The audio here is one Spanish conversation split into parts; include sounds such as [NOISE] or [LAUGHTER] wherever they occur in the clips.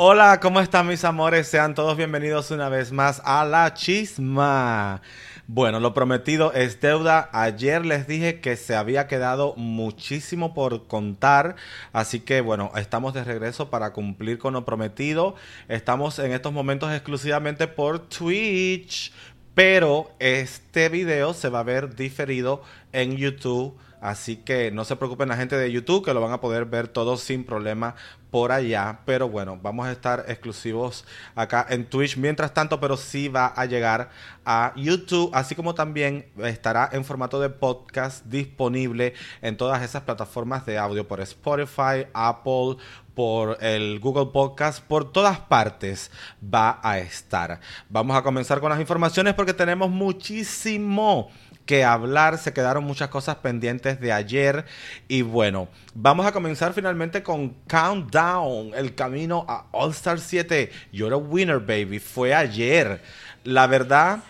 Hola, ¿cómo están mis amores? Sean todos bienvenidos una vez más a La Chisma. Bueno, lo prometido es deuda. Ayer les dije que se había quedado muchísimo por contar, así que bueno, estamos de regreso para cumplir con lo prometido. Estamos en estos momentos exclusivamente por Twitch, pero este video se va a ver diferido en YouTube Así que no se preocupen la gente de YouTube que lo van a poder ver todo sin problema por allá. Pero bueno, vamos a estar exclusivos acá en Twitch mientras tanto, pero sí va a llegar a YouTube, así como también estará en formato de podcast disponible en todas esas plataformas de audio por Spotify, Apple, por el Google Podcast, por todas partes va a estar. Vamos a comenzar con las informaciones porque tenemos muchísimo que hablar, se quedaron muchas cosas pendientes de ayer y bueno, vamos a comenzar finalmente con Countdown, el camino a All Star 7. You're a winner, baby. Fue ayer. La verdad,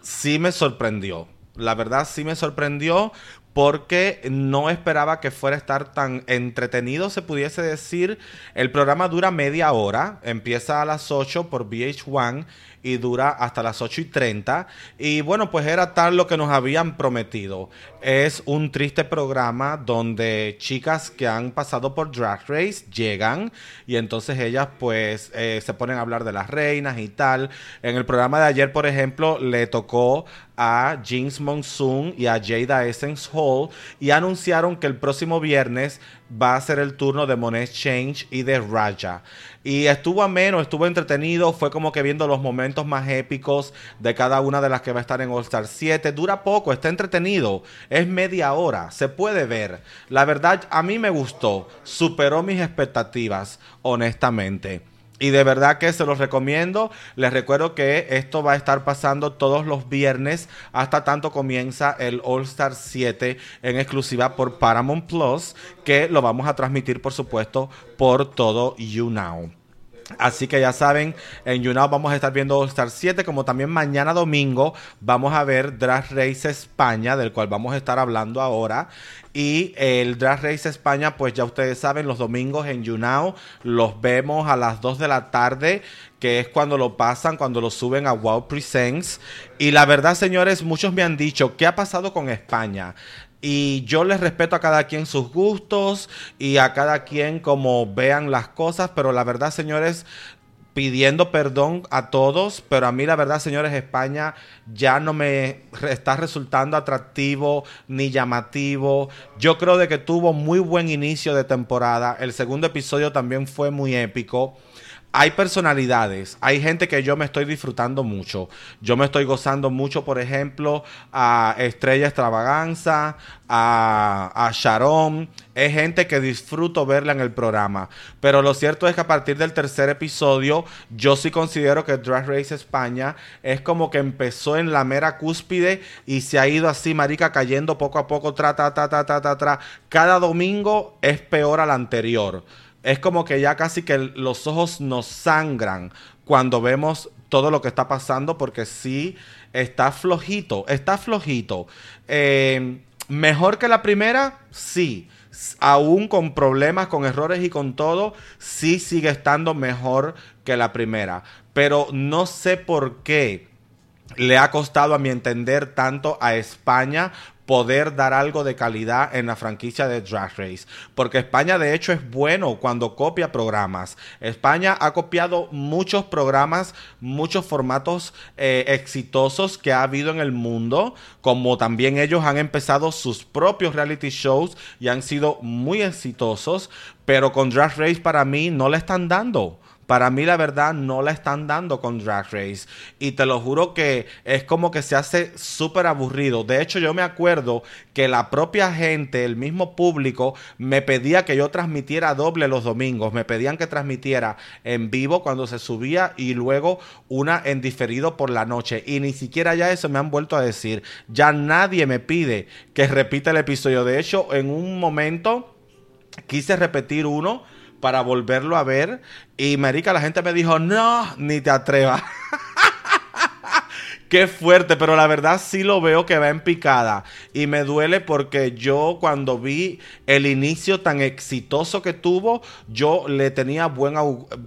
sí me sorprendió. La verdad, sí me sorprendió porque no esperaba que fuera a estar tan entretenido, se pudiese decir. El programa dura media hora, empieza a las 8 por VH1 y dura hasta las 8 y 30. Y bueno, pues era tal lo que nos habían prometido. Es un triste programa donde chicas que han pasado por Drag Race llegan y entonces ellas pues eh, se ponen a hablar de las reinas y tal. En el programa de ayer, por ejemplo, le tocó a Jinx Monsoon y a Jada Essence Hall y anunciaron que el próximo viernes va a ser el turno de Monet Change y de Raja. Y estuvo ameno, estuvo entretenido, fue como que viendo los momentos más épicos de cada una de las que va a estar en All Star 7. Dura poco, está entretenido, es media hora, se puede ver. La verdad, a mí me gustó, superó mis expectativas, honestamente. Y de verdad que se los recomiendo. Les recuerdo que esto va a estar pasando todos los viernes hasta tanto comienza el All Star 7 en exclusiva por Paramount Plus, que lo vamos a transmitir por supuesto por todo YouNow. Así que ya saben, en YouNow vamos a estar viendo All Star 7, como también mañana domingo vamos a ver Drag Race España, del cual vamos a estar hablando ahora. Y el Drag Race España, pues ya ustedes saben, los domingos en YouNow los vemos a las 2 de la tarde, que es cuando lo pasan, cuando lo suben a Wow Presents. Y la verdad, señores, muchos me han dicho, ¿qué ha pasado con España? Y yo les respeto a cada quien sus gustos y a cada quien como vean las cosas, pero la verdad, señores, pidiendo perdón a todos, pero a mí la verdad, señores, España ya no me está resultando atractivo ni llamativo. Yo creo de que tuvo muy buen inicio de temporada. El segundo episodio también fue muy épico hay personalidades, hay gente que yo me estoy disfrutando mucho. Yo me estoy gozando mucho, por ejemplo, a Estrella Extravaganza, a, Sharon. Es gente que disfruto verla en el programa. Pero lo cierto es que a partir del tercer episodio, yo sí considero que Drag Race España es como que empezó en la mera cúspide y se ha ido así, marica, cayendo poco a poco, tra, tra, tra, tra, tra, tra, tra. Cada domingo es peor al anterior es como que ya casi que los ojos nos sangran cuando vemos todo lo que está pasando porque sí está flojito, está flojito. Eh, mejor que la primera, sí. Aún con problemas, con errores y con todo, sí sigue estando mejor que la primera. Pero no sé por qué le ha costado a mi entender tanto a España poder dar algo de calidad en la franquicia de Drag Race. Porque España de hecho es bueno cuando copia programas. España ha copiado muchos programas, muchos formatos eh, exitosos que ha habido en el mundo, como también ellos han empezado sus propios reality shows y han sido muy exitosos, pero con Drag Race para mí no le están dando. Para mí la verdad no la están dando con Drag Race. Y te lo juro que es como que se hace súper aburrido. De hecho yo me acuerdo que la propia gente, el mismo público, me pedía que yo transmitiera doble los domingos. Me pedían que transmitiera en vivo cuando se subía y luego una en diferido por la noche. Y ni siquiera ya eso me han vuelto a decir. Ya nadie me pide que repita el episodio. De hecho, en un momento quise repetir uno para volverlo a ver. Y marica, la gente me dijo, no, ni te atrevas. [LAUGHS] Qué fuerte, pero la verdad sí lo veo que va en picada. Y me duele porque yo cuando vi el inicio tan exitoso que tuvo, yo le tenía buen,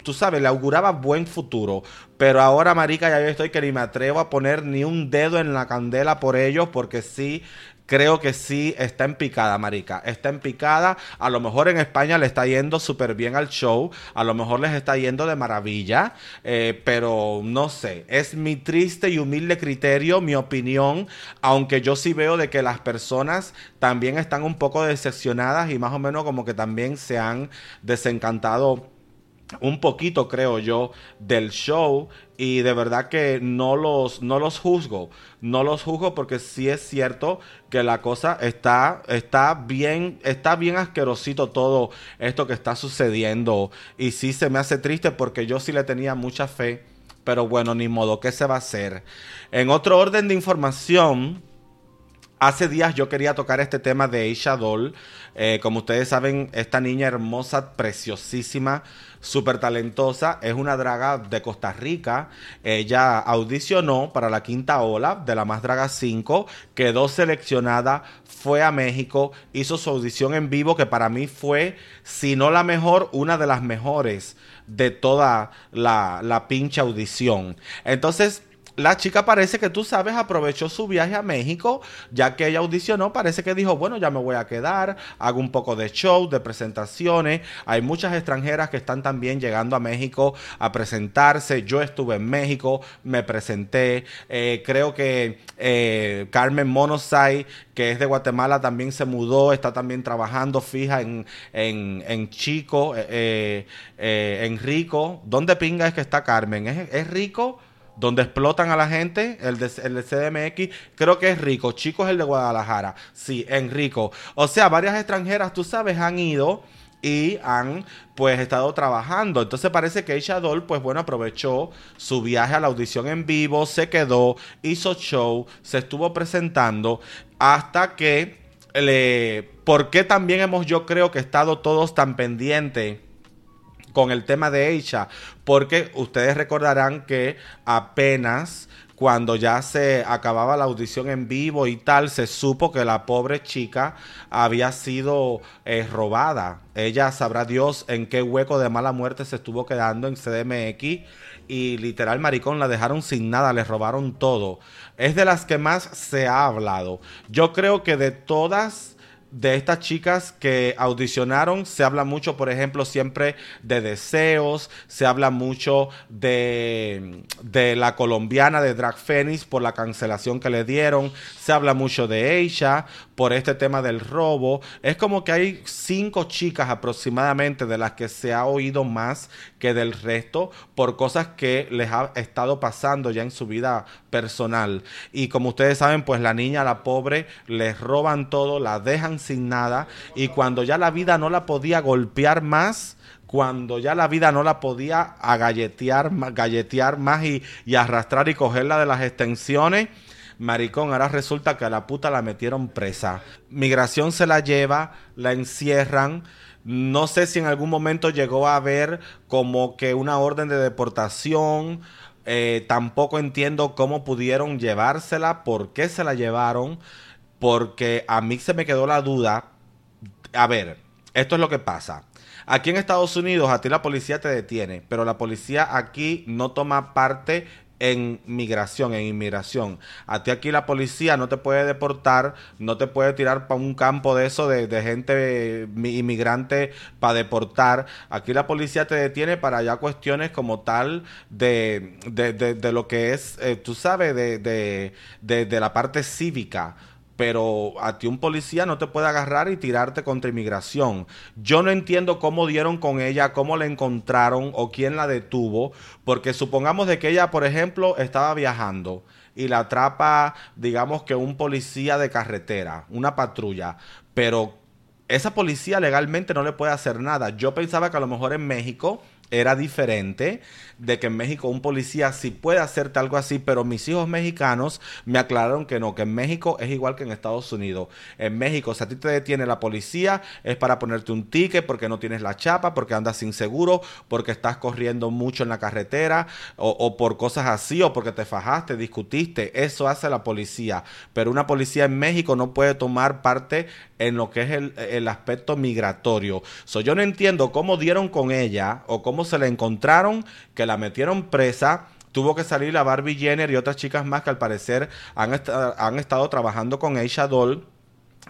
tú sabes, le auguraba buen futuro. Pero ahora, marica, ya yo estoy que ni me atrevo a poner ni un dedo en la candela por ellos porque sí creo que sí está en picada, marica. Está en picada. A lo mejor en España le está yendo súper bien al show. A lo mejor les está yendo de maravilla. Eh, pero no sé. Es mi triste y humilde criterio, mi opinión. Aunque yo sí veo de que las personas también están un poco decepcionadas y más o menos como que también se han desencantado un poquito, creo yo, del show y de verdad que no los, no los juzgo, no los juzgo porque sí es cierto que la cosa está, está bien, está bien asquerosito todo esto que está sucediendo y sí se me hace triste porque yo sí le tenía mucha fe, pero bueno, ni modo, ¿qué se va a hacer? En otro orden de información, Hace días yo quería tocar este tema de Aisha Doll. Eh, como ustedes saben, esta niña hermosa, preciosísima, súper talentosa, es una draga de Costa Rica. Ella audicionó para la quinta ola de la Más Draga 5, quedó seleccionada, fue a México, hizo su audición en vivo, que para mí fue, si no la mejor, una de las mejores de toda la, la pinche audición. Entonces, la chica parece que tú sabes, aprovechó su viaje a México, ya que ella audicionó, parece que dijo, bueno, ya me voy a quedar, hago un poco de show, de presentaciones. Hay muchas extranjeras que están también llegando a México a presentarse. Yo estuve en México, me presenté. Eh, creo que eh, Carmen Monosay, que es de Guatemala, también se mudó, está también trabajando fija en, en, Chico, eh, en Rico. ¿Dónde pinga es que está Carmen? ¿Es, es Rico? Donde explotan a la gente, el de, el CDMX, creo que es rico. Chico es el de Guadalajara. Sí, en rico. O sea, varias extranjeras, tú sabes, han ido y han pues estado trabajando. Entonces parece que Aisha Doll pues bueno aprovechó su viaje a la audición en vivo, se quedó, hizo show, se estuvo presentando hasta que le... ¿Por qué también hemos yo creo que estado todos tan pendientes? Con el tema de Aisha, porque ustedes recordarán que apenas cuando ya se acababa la audición en vivo y tal, se supo que la pobre chica había sido eh, robada. Ella sabrá Dios en qué hueco de mala muerte se estuvo quedando en CDMX y literal maricón la dejaron sin nada, le robaron todo. Es de las que más se ha hablado. Yo creo que de todas de estas chicas que audicionaron, se habla mucho, por ejemplo, siempre de deseos, se habla mucho de, de la colombiana de Drag Phoenix por la cancelación que le dieron, se habla mucho de ella por este tema del robo. Es como que hay cinco chicas aproximadamente de las que se ha oído más que del resto por cosas que les ha estado pasando ya en su vida personal. Y como ustedes saben, pues la niña, la pobre, les roban todo, la dejan sin nada y cuando ya la vida no la podía golpear más, cuando ya la vida no la podía agalletear, galletear más y, y arrastrar y cogerla de las extensiones, maricón, ahora resulta que a la puta la metieron presa. Migración se la lleva, la encierran. No sé si en algún momento llegó a haber como que una orden de deportación. Eh, tampoco entiendo cómo pudieron llevársela, por qué se la llevaron, porque a mí se me quedó la duda. A ver, esto es lo que pasa. Aquí en Estados Unidos a ti la policía te detiene, pero la policía aquí no toma parte en migración, en inmigración. A ti aquí la policía no te puede deportar, no te puede tirar para un campo de eso de, gente inmigrante para deportar. Aquí la policía te detiene para ya cuestiones como tal de, de, de, lo que es, eh, tú sabes, de, de la parte cívica pero a ti un policía no te puede agarrar y tirarte contra inmigración. Yo no entiendo cómo dieron con ella, cómo la encontraron o quién la detuvo, porque supongamos de que ella, por ejemplo, estaba viajando y la atrapa, digamos que un policía de carretera, una patrulla, pero esa policía legalmente no le puede hacer nada. Yo pensaba que a lo mejor en México era diferente, de que en México un policía sí puede hacerte algo así, pero mis hijos mexicanos me aclararon que no, que en México es igual que en Estados Unidos. En México, si a ti te detiene la policía, es para ponerte un ticket porque no tienes la chapa, porque andas sin seguro, porque estás corriendo mucho en la carretera, o, o por cosas así, o porque te fajaste, discutiste. Eso hace la policía. Pero una policía en México no puede tomar parte en lo que es el, aspecto migratorio. So, yo no entiendo cómo dieron con ella o cómo se la encontraron, que la metieron presa. Tuvo que salir la Barbie Jenner y otras chicas más que al parecer han, han estado trabajando con Aisha Doll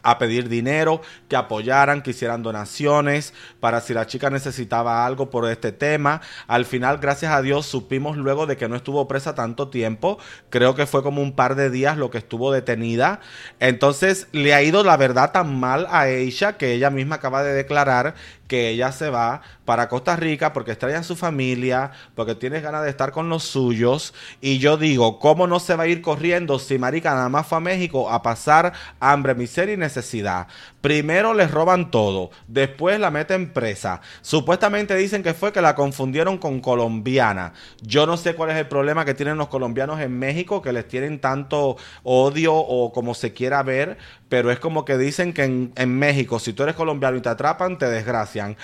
a pedir dinero, que apoyaran, que hicieran donaciones para si la chica necesitaba algo por este tema. Al final, gracias a Dios, supimos luego de que no estuvo presa tanto tiempo. Creo que fue como un par de días lo que estuvo detenida. Entonces, le ha ido la verdad tan mal a ella que ella misma acaba de declarar que ella se va para Costa Rica porque extraña a su familia, porque tiene ganas de estar con los suyos. Y yo digo, ¿cómo no se va a ir corriendo si Marica nada más fue a México a pasar hambre, miseria y necesidad? Primero les roban todo, después la meten presa. Supuestamente dicen que fue que la confundieron con colombiana. Yo no sé cuál es el problema que tienen los colombianos en México, que les tienen tanto odio o como se quiera ver, pero es como que dicen que en, en México, si tú eres colombiano y te atrapan, te desgracian.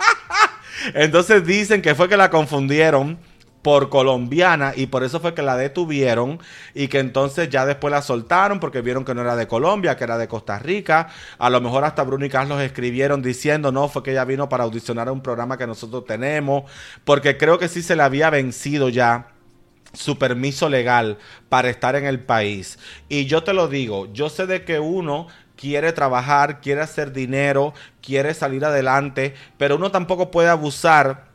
[LAUGHS] Entonces dicen que fue que la confundieron por colombiana y por eso fue que la detuvieron y que entonces ya después la soltaron porque vieron que no era de Colombia, que era de Costa Rica. A lo mejor hasta Bruno y Carlos escribieron diciendo, no, fue que ella vino para audicionar un programa que nosotros tenemos, porque creo que sí se le había vencido ya su permiso legal para estar en el país. Y yo te lo digo, yo sé de que uno quiere trabajar, quiere hacer dinero, quiere salir adelante, pero uno tampoco puede abusar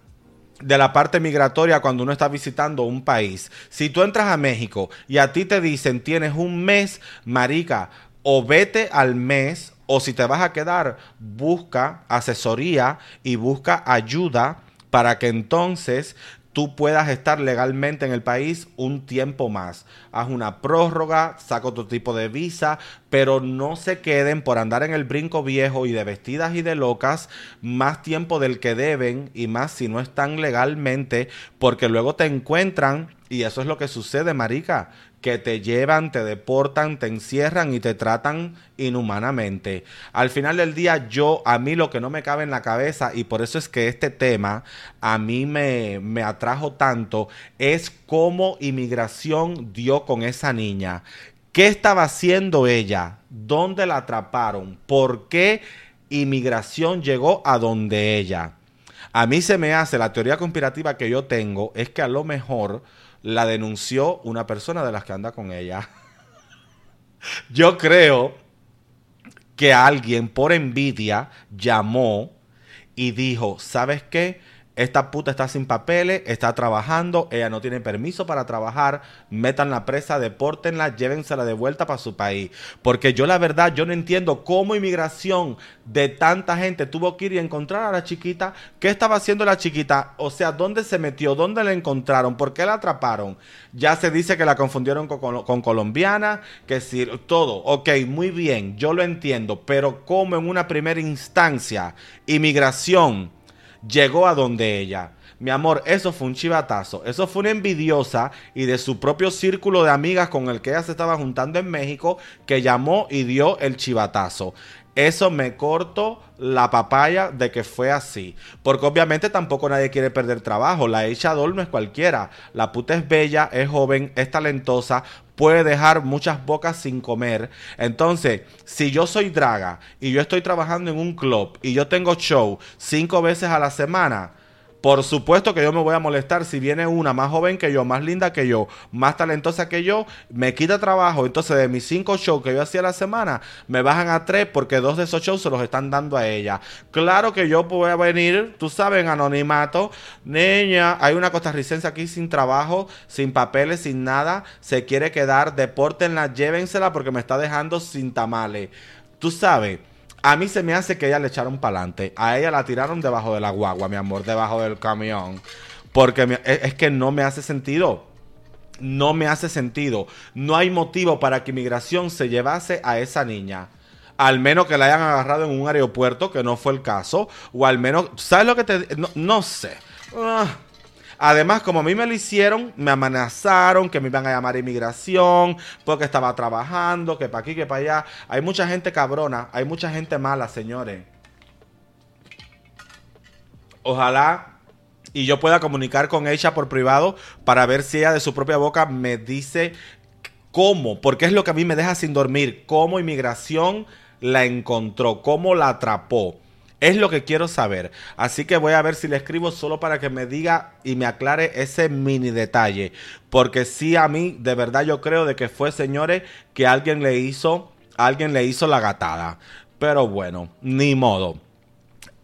de la parte migratoria cuando uno está visitando un país. Si tú entras a México y a ti te dicen tienes un mes, marica, o vete al mes, o si te vas a quedar, busca asesoría y busca ayuda para que entonces tú puedas estar legalmente en el país un tiempo más. Haz una prórroga, saca otro tipo de visa, pero no se queden por andar en el brinco viejo y de vestidas y de locas más tiempo del que deben y más si no están legalmente, porque luego te encuentran y eso es lo que sucede, marica, que te llevan, te deportan, te encierran y te tratan inhumanamente. Al final del día, yo, a mí lo que no me cabe en la cabeza, y por eso es que este tema a mí me, me atrajo tanto, es cómo inmigración dio con esa niña. ¿Qué estaba haciendo ella? ¿Dónde la atraparon? ¿Por qué inmigración llegó a donde ella? A mí se me hace, la teoría conspirativa que yo tengo es que a lo mejor la denunció una persona de las que anda con ella. [LAUGHS] Yo creo que alguien por envidia llamó y dijo, ¿sabes qué? Esta puta está sin papeles, está trabajando, ella no tiene permiso para trabajar, metan la presa, depórtenla, llévensela de vuelta para su país. Porque yo la verdad, yo no entiendo cómo inmigración de tanta gente tuvo que ir y encontrar a la chiquita. ¿Qué estaba haciendo la chiquita? O sea, ¿dónde se metió? ¿Dónde la encontraron? ¿Por qué la atraparon? Ya se dice que la confundieron con, colombiana, que sí, todo. Ok, muy bien, yo lo entiendo, pero ¿cómo en una primera instancia inmigración llegó a donde ella. Mi amor, eso fue un chivatazo. Eso fue una envidiosa y de su propio círculo de amigas con el que ella se estaba juntando en México que llamó y dio el chivatazo. Eso me corto la papaya de que fue así. Porque obviamente tampoco nadie quiere perder trabajo. La hecha no es cualquiera. La puta es bella, es joven, es talentosa, puede dejar muchas bocas sin comer. Entonces, si yo soy draga y yo estoy trabajando en un club y yo tengo show cinco veces a la semana, por supuesto que yo me voy a molestar si viene una más joven que yo, más linda que yo, más talentosa que yo, me quita trabajo. Entonces, de mis cinco shows que yo hacía la semana, me bajan a tres porque dos de esos shows se los están dando a ella. Claro que yo voy a venir, tú sabes, anonimato. Niña, hay una costarricense aquí sin trabajo, sin papeles, sin nada. Se quiere quedar, depórtenla, llévensela porque me está dejando sin tamales. Tú sabes. A mí se me hace que ella le echaron para adelante. A ella la tiraron debajo de la guagua, mi amor, debajo del camión. Porque es que no me hace sentido. No me hace sentido. No hay motivo para que inmigración se llevase a esa niña. Al menos que la hayan agarrado en un aeropuerto, que no fue el caso. O al menos, ¿sabes lo que te.? No, no sé. Ah. Además, como a mí me lo hicieron, me amenazaron que me iban a llamar a inmigración porque estaba trabajando, que para aquí, que para allá. Hay mucha gente cabrona, hay mucha gente mala, señores. Ojalá y yo pueda comunicar con ella por privado para ver si ella de su propia boca me dice cómo, porque es lo que a mí me deja sin dormir, cómo inmigración la encontró, cómo la atrapó. Es lo que quiero saber. Así que voy a ver si le escribo solo para que me diga y me aclare ese mini detalle. Porque sí, a mí, de verdad, yo creo de que fue, señores, que alguien le hizo, alguien le hizo la gatada. Pero bueno, ni modo.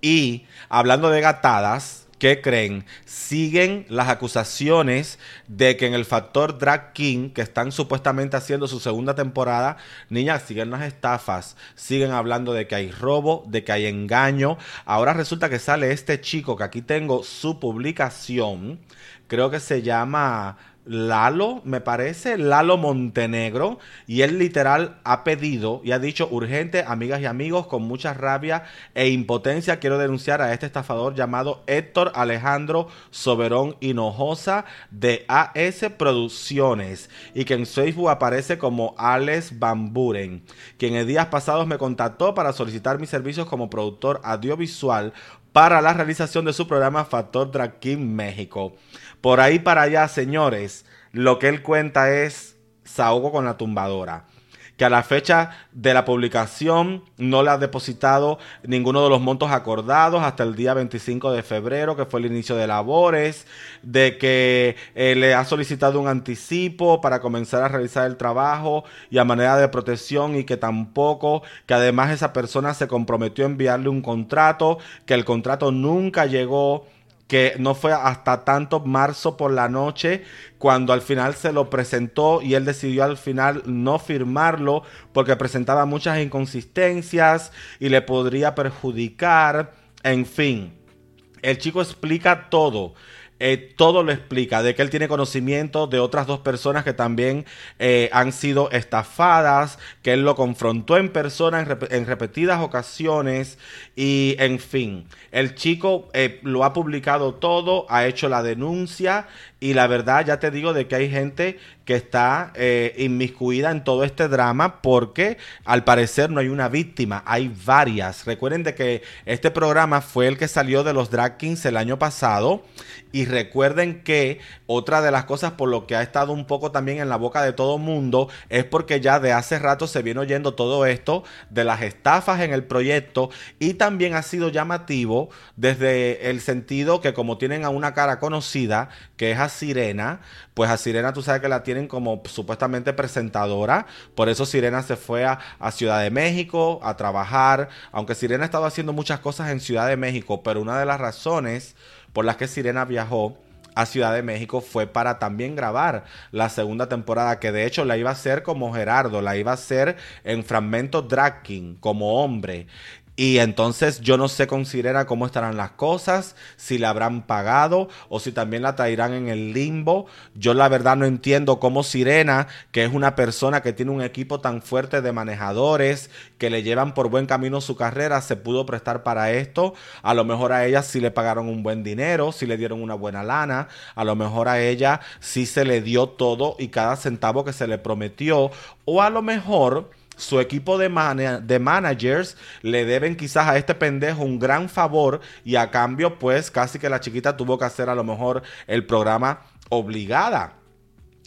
Y hablando de gatadas, ¿Qué creen? Siguen las acusaciones de que en el factor Drag King, que están supuestamente haciendo su segunda temporada, niñas, siguen las estafas, siguen hablando de que hay robo, de que hay engaño. Ahora resulta que sale este chico, que aquí tengo su publicación, creo que se llama Lalo, me parece, Lalo Montenegro, y él literal ha pedido y ha dicho urgente, amigas y amigos, con mucha rabia e impotencia, quiero denunciar a este estafador llamado Héctor Alejandro Soberón Hinojosa de AS Producciones y que en Facebook aparece como Alex Bamburen, quien en días pasados me contactó para solicitar mis servicios como productor audiovisual para la realización de su programa Factor Drag King México. Por ahí para allá, señores, lo que él cuenta es Saogo con la tumbadora. Que a la fecha de la publicación no le ha depositado ninguno de los montos acordados hasta el día 25 de febrero, que fue el inicio de labores, de que eh, le ha solicitado un anticipo para comenzar a realizar el trabajo y a manera de protección y que tampoco, que además esa persona se comprometió a enviarle un contrato, que el contrato nunca llegó que no fue hasta tanto marzo por la noche cuando al final se lo presentó y él decidió al final no firmarlo porque presentaba muchas inconsistencias y le podría perjudicar, en fin. El chico explica todo. Eh, todo lo explica, de que él tiene conocimiento de otras dos personas que también eh, han sido estafadas, que él lo confrontó en persona en, repetidas ocasiones y en fin, el chico eh, lo ha publicado todo, ha hecho la denuncia y la verdad ya te digo de que hay gente que está eh, inmiscuida en todo este drama porque al parecer no hay una víctima, hay varias. Recuerden de que este programa fue el que salió de los Drag Kings el año pasado y recuerden que otra de las cosas por lo que ha estado un poco también en la boca de todo mundo es porque ya de hace rato se viene oyendo todo esto de las estafas en el proyecto y también ha sido llamativo desde el sentido que como tienen a una cara conocida que es Sirena, pues a Sirena tú sabes que la tienen como supuestamente presentadora, por eso Sirena se fue a, Ciudad de México a trabajar, aunque Sirena ha estado haciendo muchas cosas en Ciudad de México, pero una de las razones por las que Sirena viajó a Ciudad de México fue para también grabar la segunda temporada, que de hecho la iba a hacer como Gerardo, la iba a hacer en fragmentos drag como hombre. Y entonces yo no sé con Sirena cómo estarán las cosas, si la habrán pagado o si también la traerán en el limbo. Yo la verdad no entiendo cómo Sirena, que es una persona que tiene un equipo tan fuerte de manejadores que le llevan por buen camino su carrera, se pudo prestar para esto. A lo mejor a ella sí le pagaron un buen dinero, sí le dieron una buena lana. A lo mejor a ella sí se le dio todo y cada centavo que se le prometió. O a lo mejor su equipo de, de managers le deben quizás a este pendejo un gran favor y a cambio pues casi que la chiquita tuvo que hacer a lo mejor el programa obligada.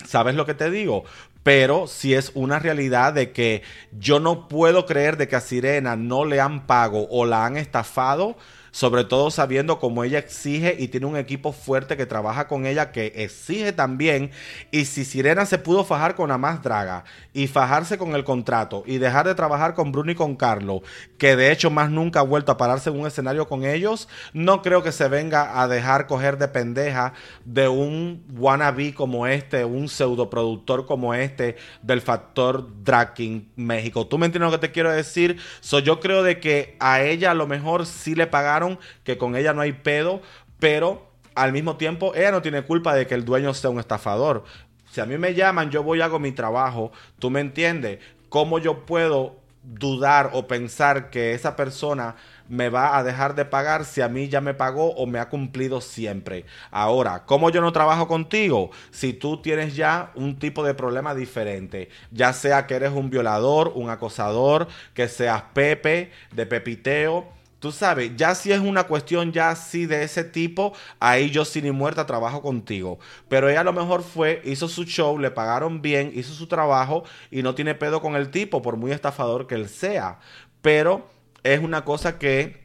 ¿Sabes lo que te digo? Pero si es una realidad de que yo no puedo creer de que a Sirena no le han pago o la han estafado sobre todo sabiendo cómo ella exige y tiene un equipo fuerte que trabaja con ella que exige también. Y si Sirena se pudo fajar con la más draga y fajarse con el contrato y dejar de trabajar con Bruno y con Carlos, que de hecho más nunca ha vuelto a pararse en un escenario con ellos, no creo que se venga a dejar coger de pendeja de un wannabe como este, un pseudo productor como este del factor Draking México. ¿Tú me entiendes lo que te quiero decir? So, yo creo de que a ella a lo mejor sí le pagaron que con ella no hay pedo, pero al mismo tiempo ella no tiene culpa de que el dueño sea un estafador. Si a mí me llaman, yo voy y hago mi trabajo. ¿Tú me entiendes? ¿Cómo yo puedo dudar o pensar que esa persona me va a dejar de pagar si a mí ya me pagó o me ha cumplido siempre. Ahora, ¿cómo yo no trabajo contigo? Si tú tienes ya un tipo de problema diferente, ya sea que eres un violador, un acosador, que seas Pepe, de Pepiteo, Tú sabes, ya si es una cuestión ya así de ese tipo, ahí yo sin ni muerta trabajo contigo. Pero ella a lo mejor fue, hizo su show, le pagaron bien, hizo su trabajo y no tiene pedo con el tipo, por muy estafador que él sea. Pero es una cosa que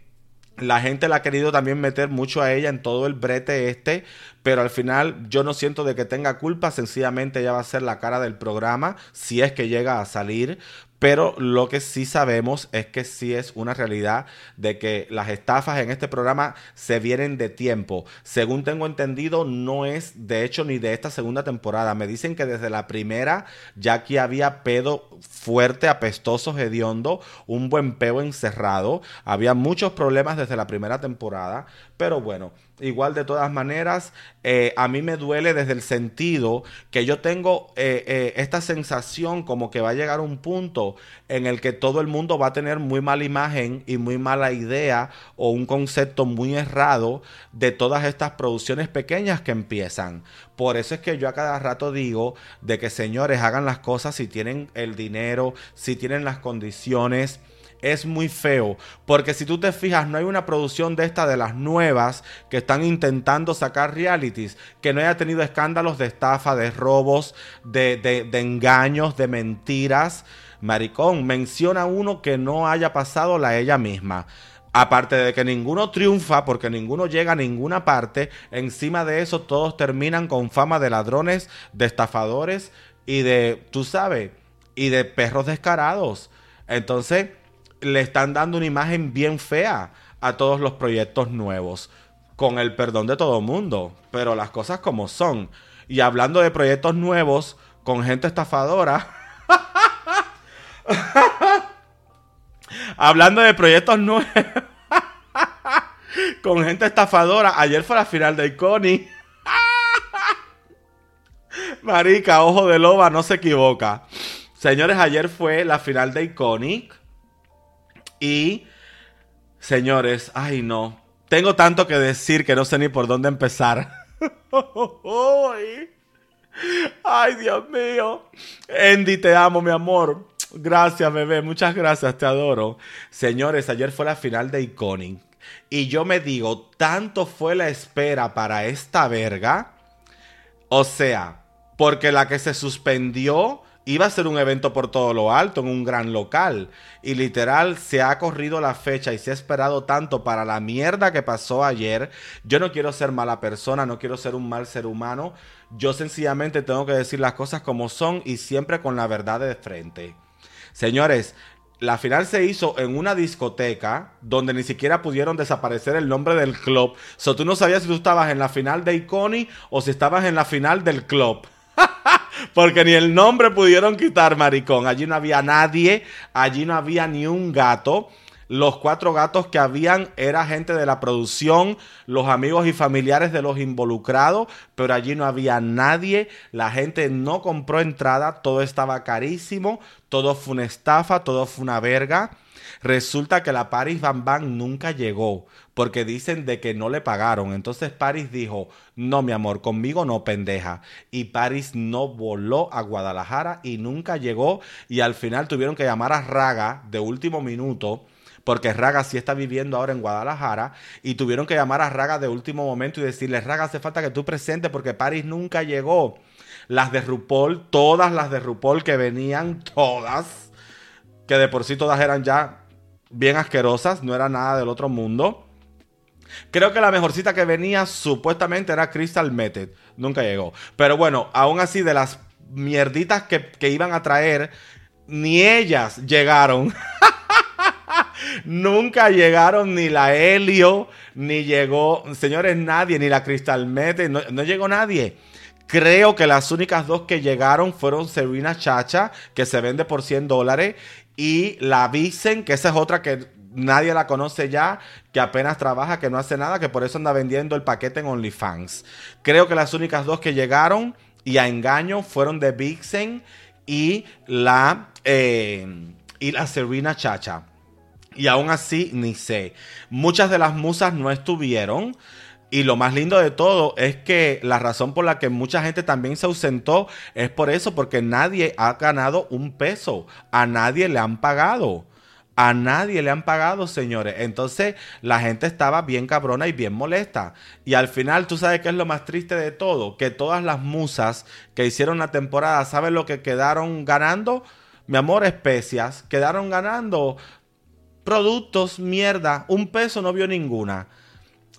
la gente la ha querido también meter mucho a ella en todo el brete este, pero al final yo no siento de que tenga culpa, sencillamente ella va a ser la cara del programa, si es que llega a salir, pero lo que sí sabemos es que sí es una realidad de que las estafas en este programa se vienen de tiempo. Según tengo entendido, no es de hecho ni de esta segunda temporada. Me dicen que desde la primera ya aquí había pedo fuerte, apestoso, hediondo, un buen peo encerrado. Había muchos problemas desde la primera temporada. Pero bueno, igual de todas maneras, eh, a mí me duele desde el sentido que yo tengo eh, eh, esta sensación como que va a llegar un punto en el que todo el mundo va a tener muy mala imagen y muy mala idea o un concepto muy errado de todas estas producciones pequeñas que empiezan. Por eso es que yo a cada rato digo de que señores hagan las cosas si tienen el dinero, si tienen las condiciones es muy feo. Porque si tú te fijas, no hay una producción de esta de las nuevas que están intentando sacar realities que no haya tenido escándalos de estafa, de robos, de, de, engaños, de mentiras. Maricón, menciona uno que no haya pasado la ella misma. Aparte de que ninguno triunfa porque ninguno llega a ninguna parte, encima de eso todos terminan con fama de ladrones, de estafadores y de, tú sabes, y de perros descarados. Entonces, le están dando una imagen bien fea a todos los proyectos nuevos, con el perdón de todo mundo, pero las cosas como son. Y hablando de proyectos nuevos, con gente estafadora. [LAUGHS] hablando de proyectos nuevos. [LAUGHS] con gente estafadora. Ayer fue la final de Iconi. [LAUGHS] Marica, ojo de loba, no se equivoca. Señores, ayer fue la final de Iconic. Y, señores, ay no, tengo tanto que decir que no sé ni por dónde empezar. [LAUGHS] ay, Dios mío. Andy, te amo, mi amor. Gracias, bebé. Muchas gracias, te adoro. Señores, ayer fue la final de Iconic. Y yo me digo, tanto fue la espera para esta verga. O sea, porque la que se suspendió iba a ser un evento por todo lo alto, en un gran local. Y literal, se ha corrido la fecha y se ha esperado tanto para la mierda que pasó ayer. Yo no quiero ser mala persona, no quiero ser un mal ser humano. Yo sencillamente tengo que decir las cosas como son y siempre con la verdad de frente. Señores, la final se hizo en una discoteca donde ni siquiera pudieron desaparecer el nombre del club. So, tú no sabías si tú estabas en la final de Iconi o si estabas en la final del club. [LAUGHS] Porque ni el nombre pudieron quitar, maricón. Allí no había nadie, allí no había ni un gato. Los cuatro gatos que habían era gente de la producción, los amigos y familiares de los involucrados, pero allí no había nadie. La gente no compró entrada, todo estaba carísimo, todo fue una estafa, todo fue una verga. Resulta que la Paris Van Van nunca llegó porque dicen de que no le pagaron. Entonces Paris dijo, no mi amor, conmigo no pendeja. Y Paris no voló a Guadalajara y nunca llegó y al final tuvieron que llamar a Raga de último minuto porque Raga sí está viviendo ahora en Guadalajara, y tuvieron que llamar a Raga de último momento y decirle, Raga, hace falta que tú presentes porque Paris nunca llegó. Las de RuPaul, todas las de RuPaul que venían, todas, que de por sí todas eran ya bien asquerosas, no era nada del otro mundo. Creo que la mejorcita que venía supuestamente era Crystal Method. Nunca llegó. Pero bueno, aún así de las mierditas que, que iban a traer, ni ellas llegaron. [LAUGHS] Nunca llegaron ni la Helio, ni llegó, señores, nadie, ni la Crystal Method, no, no llegó nadie. Creo que las únicas dos que llegaron fueron Serena Chacha, que se vende por 100 dólares, y la Vicen, que esa es otra que nadie la conoce ya, que apenas trabaja, que no hace nada, que por eso anda vendiendo el paquete en OnlyFans. Creo que las únicas dos que llegaron y a engaño fueron de Vixen y la, eh, y la Serena Chacha. Y aún así, ni sé. Muchas de las musas no estuvieron. Y lo más lindo de todo es que la razón por la que mucha gente también se ausentó es por eso, porque nadie ha ganado un peso. A nadie le han pagado. A nadie le han pagado, señores. Entonces la gente estaba bien cabrona y bien molesta. Y al final, tú sabes qué es lo más triste de todo, que todas las musas que hicieron la temporada, ¿sabes lo que quedaron ganando? Mi amor, especias, quedaron ganando productos, mierda. Un peso no vio ninguna.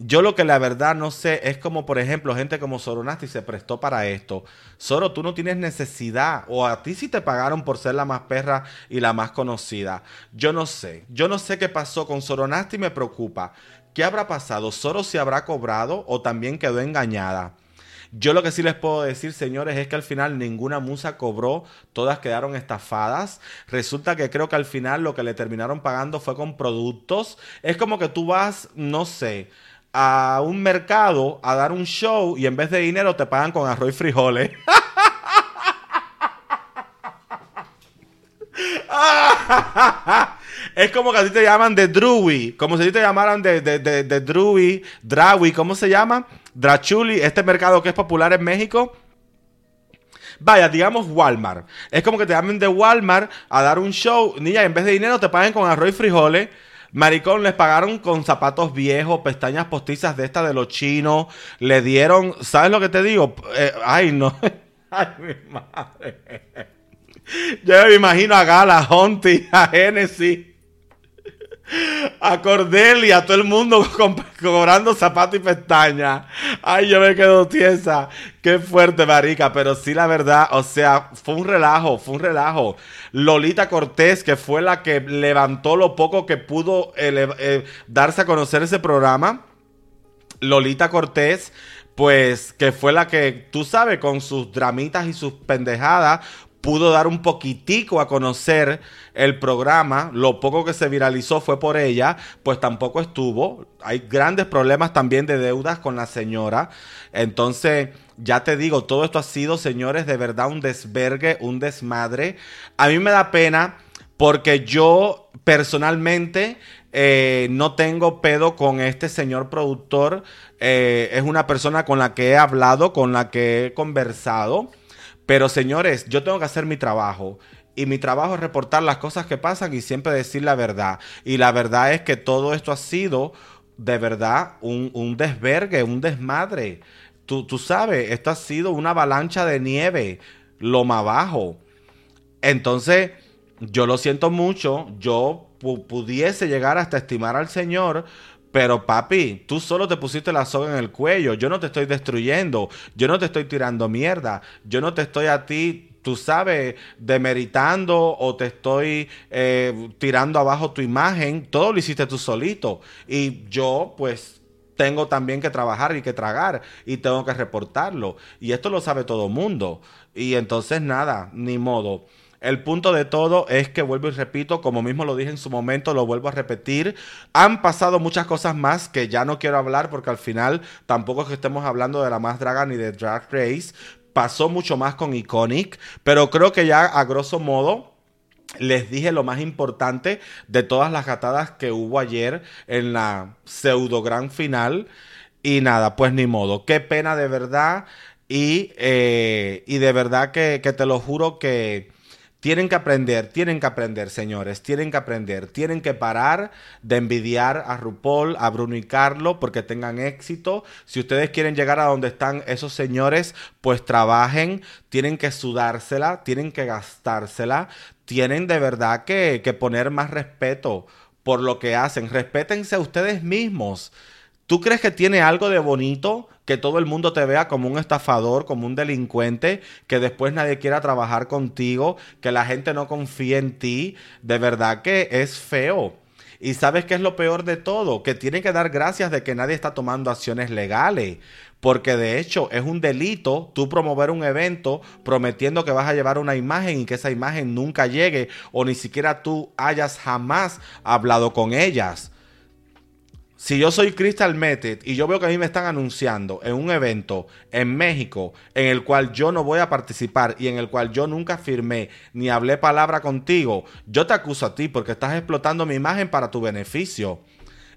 Yo lo que la verdad no sé es como, por ejemplo, gente como Soronasti se prestó para esto. Soro, tú no tienes necesidad, o a ti sí te pagaron por ser la más perra y la más conocida. Yo no sé. Yo no sé qué pasó con Soronasti, me preocupa. ¿Qué habrá pasado? ¿Soro se habrá cobrado o también quedó engañada? Yo lo que sí les puedo decir, señores, es que al final ninguna musa cobró, todas quedaron estafadas. Resulta que creo que al final lo que le terminaron pagando fue con productos. Es como que tú vas, no sé, a un mercado a dar un show y en vez de dinero te pagan con arroz y frijoles. [LAUGHS] es como que a ti te llaman de Drewy, como si te llamaran de, de, de, de Drewy, Drawi, ¿cómo se llama? Drachuli, este mercado que es popular en México. Vaya, digamos Walmart. Es como que te llamen de Walmart a dar un show. Niña, en vez de dinero te paguen con arroz y frijoles. Maricón, les pagaron con zapatos viejos, pestañas postizas de esta de los chinos. Le dieron, ¿sabes lo que te digo? Eh, ay, no. [LAUGHS] ay, mi madre. Yo me imagino a Gala, a Honti, a Genesis, a Cordelia, a todo el mundo [LAUGHS] cobrando zapatos y pestañas. Ay, yo me quedo tiesa. Qué fuerte, marica. Pero sí, la verdad, o sea, fue un relajo, fue un relajo. Lolita Cortés, que fue la que levantó lo poco que pudo eh, darse a conocer ese programa. Lolita Cortés, pues que fue la que, tú sabes, con sus dramitas y sus pendejadas, pudo dar un poquitico a conocer el programa. Lo poco que se viralizó fue por ella, pues tampoco estuvo. Hay grandes problemas también de deudas con la señora. Entonces, ya te digo, todo esto ha sido, señores, de verdad un desvergue, un desmadre. A mí me da pena porque yo personalmente eh, no tengo pedo con este señor productor. Eh, es una persona con la que he hablado, con la que he conversado. Pero señores, yo tengo que hacer mi trabajo. Y mi trabajo es reportar las cosas que pasan y siempre decir la verdad. Y la verdad es que todo esto ha sido de verdad un, un desvergue, un desmadre. Tú, tú, sabes, esto ha sido una avalancha de nieve, lo más bajo. Entonces, yo lo siento mucho, yo pudiese llegar hasta estimar al Señor, pero papi, tú solo te pusiste la soga en el cuello. Yo no te estoy destruyendo. Yo no te estoy tirando mierda. Yo no te estoy a ti, tú sabes, demeritando o te estoy eh, tirando abajo tu imagen. Todo lo hiciste tú solito. Y yo, pues, tengo también que trabajar y que tragar. Y tengo que reportarlo. Y esto lo sabe todo el mundo. Y entonces nada, ni modo. El punto de todo es que vuelvo y repito, como mismo lo dije en su momento, lo vuelvo a repetir. Han pasado muchas cosas más que ya no quiero hablar porque al final tampoco es que estemos hablando de la más draga ni de Drag Race. Pasó mucho más con Iconic, pero creo que ya a grosso modo les dije lo más importante de todas las gatadas que hubo ayer en la pseudo gran final. Y nada, pues ni modo. Qué pena de verdad. Y, eh, y de verdad que, que te lo juro que tienen que aprender, tienen que aprender, señores, tienen que aprender, tienen que parar de envidiar a RuPaul, a Bruno y Carlo porque tengan éxito. Si ustedes quieren llegar a donde están esos señores, pues trabajen, tienen que sudársela, tienen que gastársela, tienen de verdad que, que poner más respeto por lo que hacen. Respétense a ustedes mismos. ¿Tú crees que tiene algo de bonito que todo el mundo te vea como un estafador, como un delincuente, que después nadie quiera trabajar contigo, que la gente no confíe en ti? De verdad que es feo. Y sabes qué es lo peor de todo, que tienen que dar gracias de que nadie está tomando acciones legales. Porque de hecho es un delito tú promover un evento prometiendo que vas a llevar una imagen y que esa imagen nunca llegue o ni siquiera tú hayas jamás hablado con ellas. Si yo soy Crystal Method y yo veo que a mí me están anunciando en un evento en México en el cual yo no voy a participar y en el cual yo nunca firmé ni hablé palabra contigo, yo te acuso a ti porque estás explotando mi imagen para tu beneficio.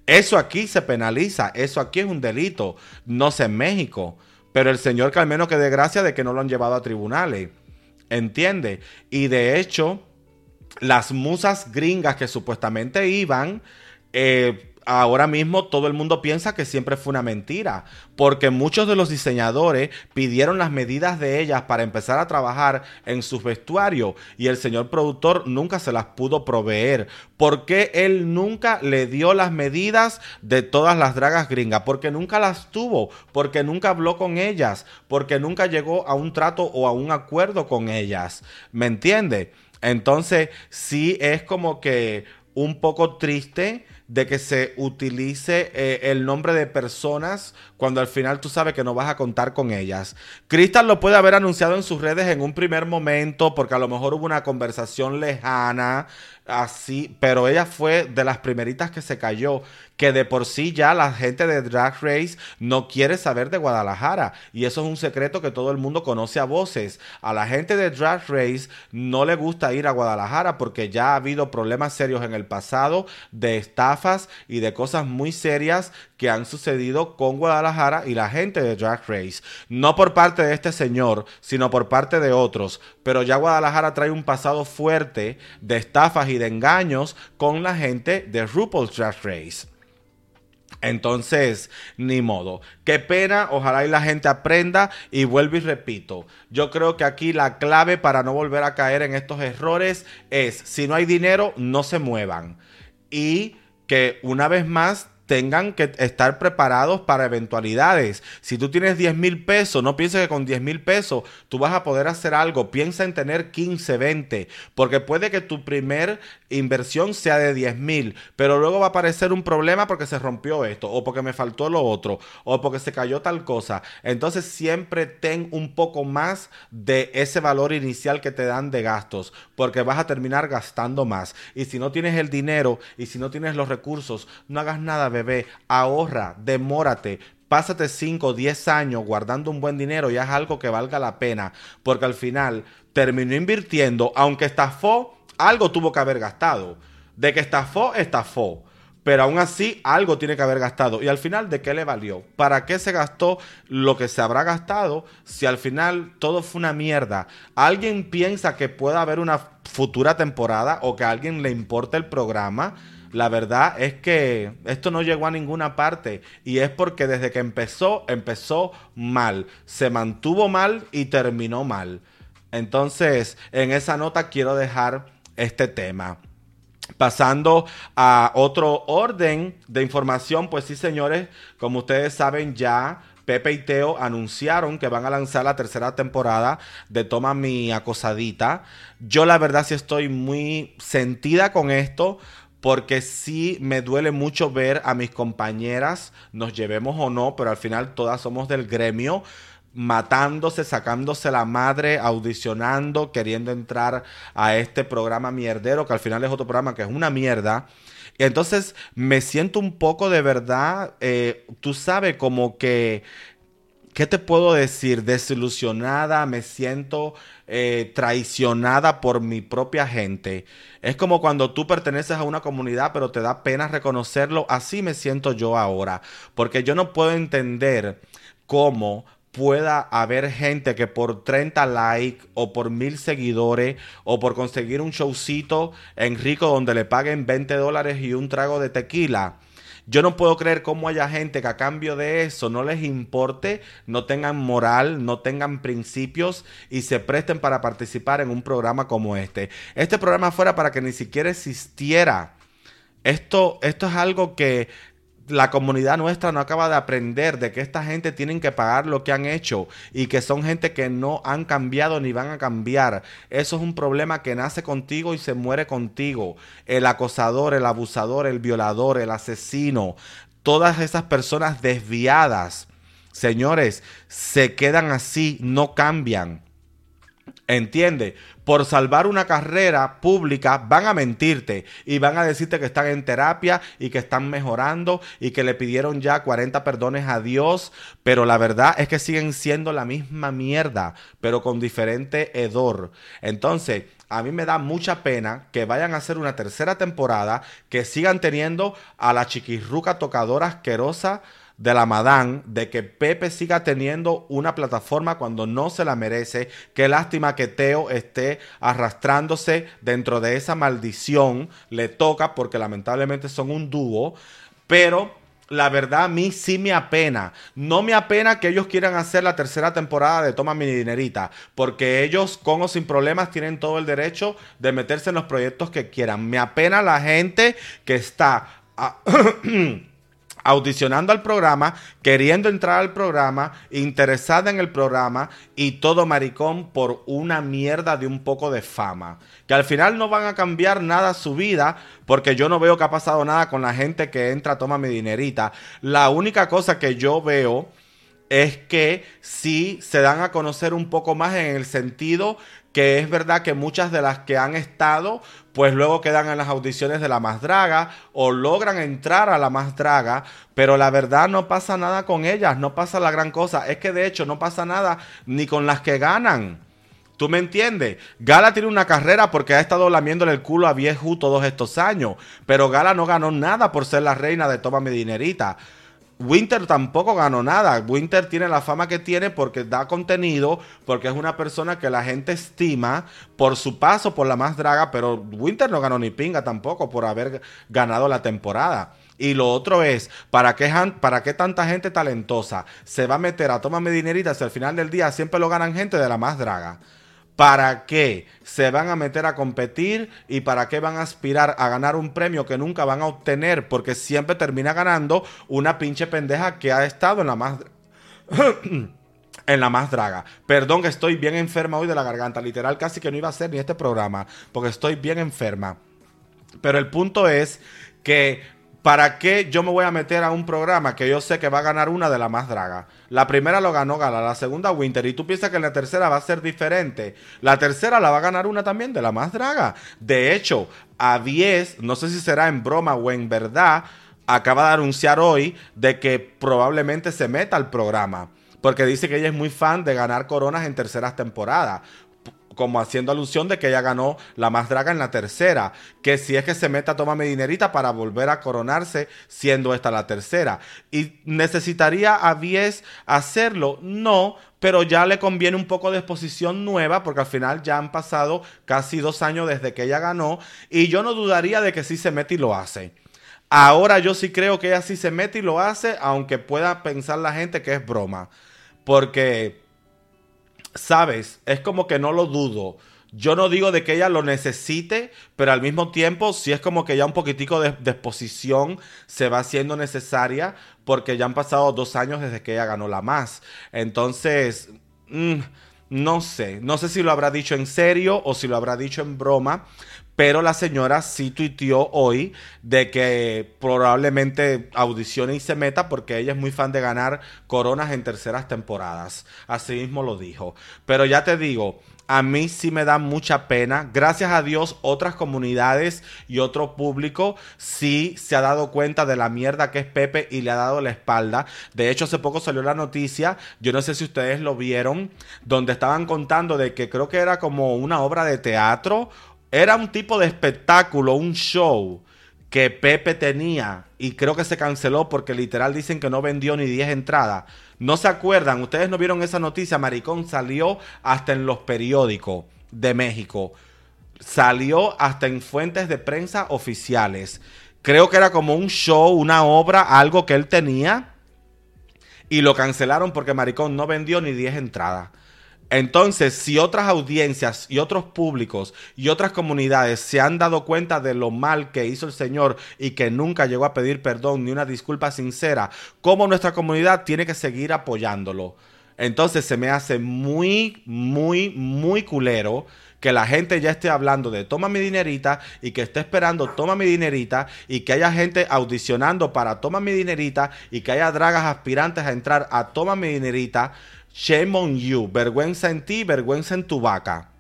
Eso aquí se penaliza, eso aquí es un delito, no sé en México, pero el Señor que al menos que dé gracia de que no lo han llevado a tribunales. ¿Entiende? Y de hecho, las musas gringas que supuestamente iban, eh, ahora mismo todo el mundo piensa que siempre fue una mentira, porque muchos de los diseñadores pidieron las medidas de ellas para empezar a trabajar en sus vestuarios y el señor productor nunca se las pudo proveer. porque él nunca le dio las medidas de todas las dragas gringas? Porque nunca las tuvo, porque nunca habló con ellas, porque nunca llegó a un trato o a un acuerdo con ellas. ¿Me entiende? Entonces, sí es como que un poco triste de que se utilice eh, el nombre de personas cuando al final tú sabes que no vas a contar con ellas. Crystal lo puede haber anunciado en sus redes en un primer momento porque a lo mejor hubo una conversación lejana, así, pero ella fue de las primeritas que se cayó, que de por sí ya la gente de Drag Race no quiere saber de Guadalajara y eso es un secreto que todo el mundo conoce a voces. A la gente de Drag Race no le gusta ir a Guadalajara porque ya ha habido problemas serios en el pasado de estafas y de cosas muy serias que han sucedido con Guadalajara y la gente de Drag Race. No por parte de este señor, sino por parte de otros. Pero ya Guadalajara trae un pasado fuerte de estafas y de engaños con la gente de RuPaul's Drag Race. Entonces, ni modo. Qué pena, ojalá y la gente aprenda y vuelvo y repito. Yo creo que aquí la clave para no volver a caer en estos errores es, si no hay dinero, no se muevan. Y que una vez más tengan que estar preparados para eventualidades. Si tú tienes 10 mil pesos, no pienses que con 10 mil pesos tú vas a poder hacer algo. Piensa en tener 15, 20, porque puede que tu primer inversión sea de 10 mil, pero luego va a aparecer un problema porque se rompió esto, o porque me faltó lo otro, o porque se cayó tal cosa. Entonces siempre ten un poco más de ese valor inicial que te dan de gastos, porque vas a terminar gastando más. Y si no tienes el dinero y si no tienes los recursos, no hagas nada, bebé, ahorra, demórate, pásate 5 o 10 años guardando un buen dinero y haz algo que valga la pena, porque al final terminó invirtiendo, aunque estafó, algo tuvo que haber gastado. De que estafó, estafó. Pero aún así, algo tiene que haber gastado. Y al final, ¿de qué le valió? ¿Para qué se gastó lo que se habrá gastado si al final todo fue una mierda? ¿Alguien piensa que pueda haber una futura temporada o que a alguien le importe el programa? La verdad es que esto no llegó a ninguna parte y es porque desde que empezó, empezó mal, se mantuvo mal y terminó mal. Entonces, en esa nota quiero dejar este tema. Pasando a otro orden de información, pues sí, señores, como ustedes saben ya, Pepe y Teo anunciaron que van a lanzar la tercera temporada de Toma mi acosadita. Yo la verdad sí estoy muy sentida con esto porque sí me duele mucho ver a mis compañeras, nos llevemos o no, pero al final todas somos del gremio, matándose, sacándose la madre, audicionando, queriendo entrar a este programa mierdero, que al final es otro programa que es una mierda. Entonces me siento un poco de verdad, eh, tú sabes, como que ¿qué te puedo decir? Desilusionada, me siento eh, traicionada por mi propia gente. Es como cuando tú perteneces a una comunidad pero te da pena reconocerlo. Así me siento yo ahora. Porque yo no puedo entender cómo pueda haber gente que por 30 likes o por mil seguidores o por conseguir un showcito en Rico donde le paguen 20 dólares y un trago de tequila yo no puedo creer cómo haya gente que a cambio de eso no les importe, no tengan moral, no tengan principios y se presten para participar en un programa como este. Este programa fuera para que ni siquiera existiera. Esto, esto es algo que la comunidad nuestra no acaba de aprender de que esta gente tienen que pagar lo que han hecho y que son gente que no han cambiado ni van a cambiar. Eso es un problema que nace contigo y se muere contigo. El acosador, el abusador, el violador, el asesino, todas esas personas desviadas, señores, se quedan así, no cambian. ¿Entiende? Por salvar una carrera pública van a mentirte y van a decirte que están en terapia y que están mejorando y que le pidieron ya 40 perdones a Dios, pero la verdad es que siguen siendo la misma mierda, pero con diferente hedor. Entonces, a mí me da mucha pena que vayan a hacer una tercera temporada, que sigan teniendo a la chiquirruca tocadora asquerosa de la Madán de que Pepe siga teniendo una plataforma cuando no se la merece. Qué lástima que Teo esté arrastrándose dentro de esa maldición. Le toca porque lamentablemente son un dúo. Pero la verdad a mí sí me apena. No me apena que ellos quieran hacer la tercera temporada de Toma mi dinerita, porque ellos con o sin problemas tienen todo el derecho de meterse en los proyectos que quieran. Me apena la gente que está... [CLEARS THROAT] audicionando al programa, queriendo entrar al programa, interesada en el programa y todo maricón por una mierda de un poco de fama. Que al final no van a cambiar nada su vida porque yo no veo que ha pasado nada con la gente que entra, toma mi dinerita. La única cosa que yo veo es que sí se dan a conocer un poco más en el sentido que es verdad que muchas de las que han estado, pues luego quedan en las audiciones de la más draga o logran entrar a la más draga, pero la verdad no pasa nada con ellas, no pasa la gran cosa. Es que de hecho no pasa nada ni con las que ganan. ¿Tú me entiendes? Gala tiene una carrera porque ha estado lamiéndole el culo a Vieju todos estos años, pero Gala no ganó nada por ser la reina de Toma mi dinerita. Winter tampoco ganó nada. Winter tiene la fama que tiene porque da contenido, porque es una persona que la gente estima por su paso por la más draga, pero Winter no ganó ni pinga tampoco por haber ganado la temporada. Y lo otro es, ¿para qué, ¿para qué tanta gente talentosa se va a meter a tomarme dinerita si al final del día siempre lo ganan gente de la más draga? ¿Para qué se van a meter a competir y para qué van a aspirar a ganar un premio que nunca van a obtener? Porque siempre termina ganando una pinche pendeja que ha estado en la más... [CLEARS THROAT] en la más draga. Perdón que estoy bien enferma hoy de la garganta. Literal, casi que no iba a hacer ni este programa. Porque estoy bien enferma. Pero el punto es que ¿Para qué yo me voy a meter a un programa que yo sé que va a ganar una de las más dragas? La primera lo ganó Gala, la segunda Winter, y tú piensas que la tercera va a ser diferente. La tercera la va a ganar una también de la más draga. De hecho, a 10, no sé si será en broma o en verdad, acaba de anunciar hoy de que probablemente se meta al programa. Porque dice que ella es muy fan de ganar coronas en terceras temporadas como haciendo alusión de que ella ganó la más draga en la tercera, que si es que se meta, toma mi dinerita para volver a coronarse, siendo esta la tercera. ¿Y necesitaría a Vies hacerlo? No, pero ya le conviene un poco de exposición nueva, porque al final ya han pasado casi dos años desde que ella ganó, y yo no dudaría de que sí se mete y lo hace. Ahora yo sí creo que ella sí se mete y lo hace, aunque pueda pensar la gente que es broma. Porque sabes, es como que no lo dudo. Yo no digo de que ella lo necesite, pero al mismo tiempo sí es como que ya un poquitico de, exposición se va haciendo necesaria porque ya han pasado dos años desde que ella ganó la más. Entonces, mm, no sé, no sé si lo habrá dicho en serio o si lo habrá dicho en broma, pero la señora sí tuiteó hoy de que probablemente audicione y se meta porque ella es muy fan de ganar coronas en terceras temporadas. Así mismo lo dijo. Pero ya te digo, a mí sí me da mucha pena. Gracias a Dios, otras comunidades y otro público sí se ha dado cuenta de la mierda que es Pepe y le ha dado la espalda. De hecho, hace poco salió la noticia, yo no sé si ustedes lo vieron, donde estaban contando de que creo que era como una obra de teatro era un tipo de espectáculo, un show que Pepe tenía y creo que se canceló porque literal dicen que no vendió ni 10 entradas. No se acuerdan, ustedes no vieron esa noticia, Maricón salió hasta en los periódicos de México. Salió hasta en fuentes de prensa oficiales. Creo que era como un show, una obra, algo que él tenía. Y lo cancelaron porque Maricón no vendió ni 10 entradas. Entonces, si otras audiencias y otros públicos y otras comunidades se han dado cuenta de lo mal que hizo el Señor y que nunca llegó a pedir perdón ni una disculpa sincera, ¿cómo nuestra comunidad tiene que seguir apoyándolo? Entonces se me hace muy, muy, muy culero que la gente ya esté hablando de toma mi dinerita y que esté esperando toma mi dinerita y que haya gente audicionando para toma mi dinerita y que haya dragas aspirantes a entrar a toma mi dinerita Shame on you. Vergüenza en ti, vergüenza en tu vaca.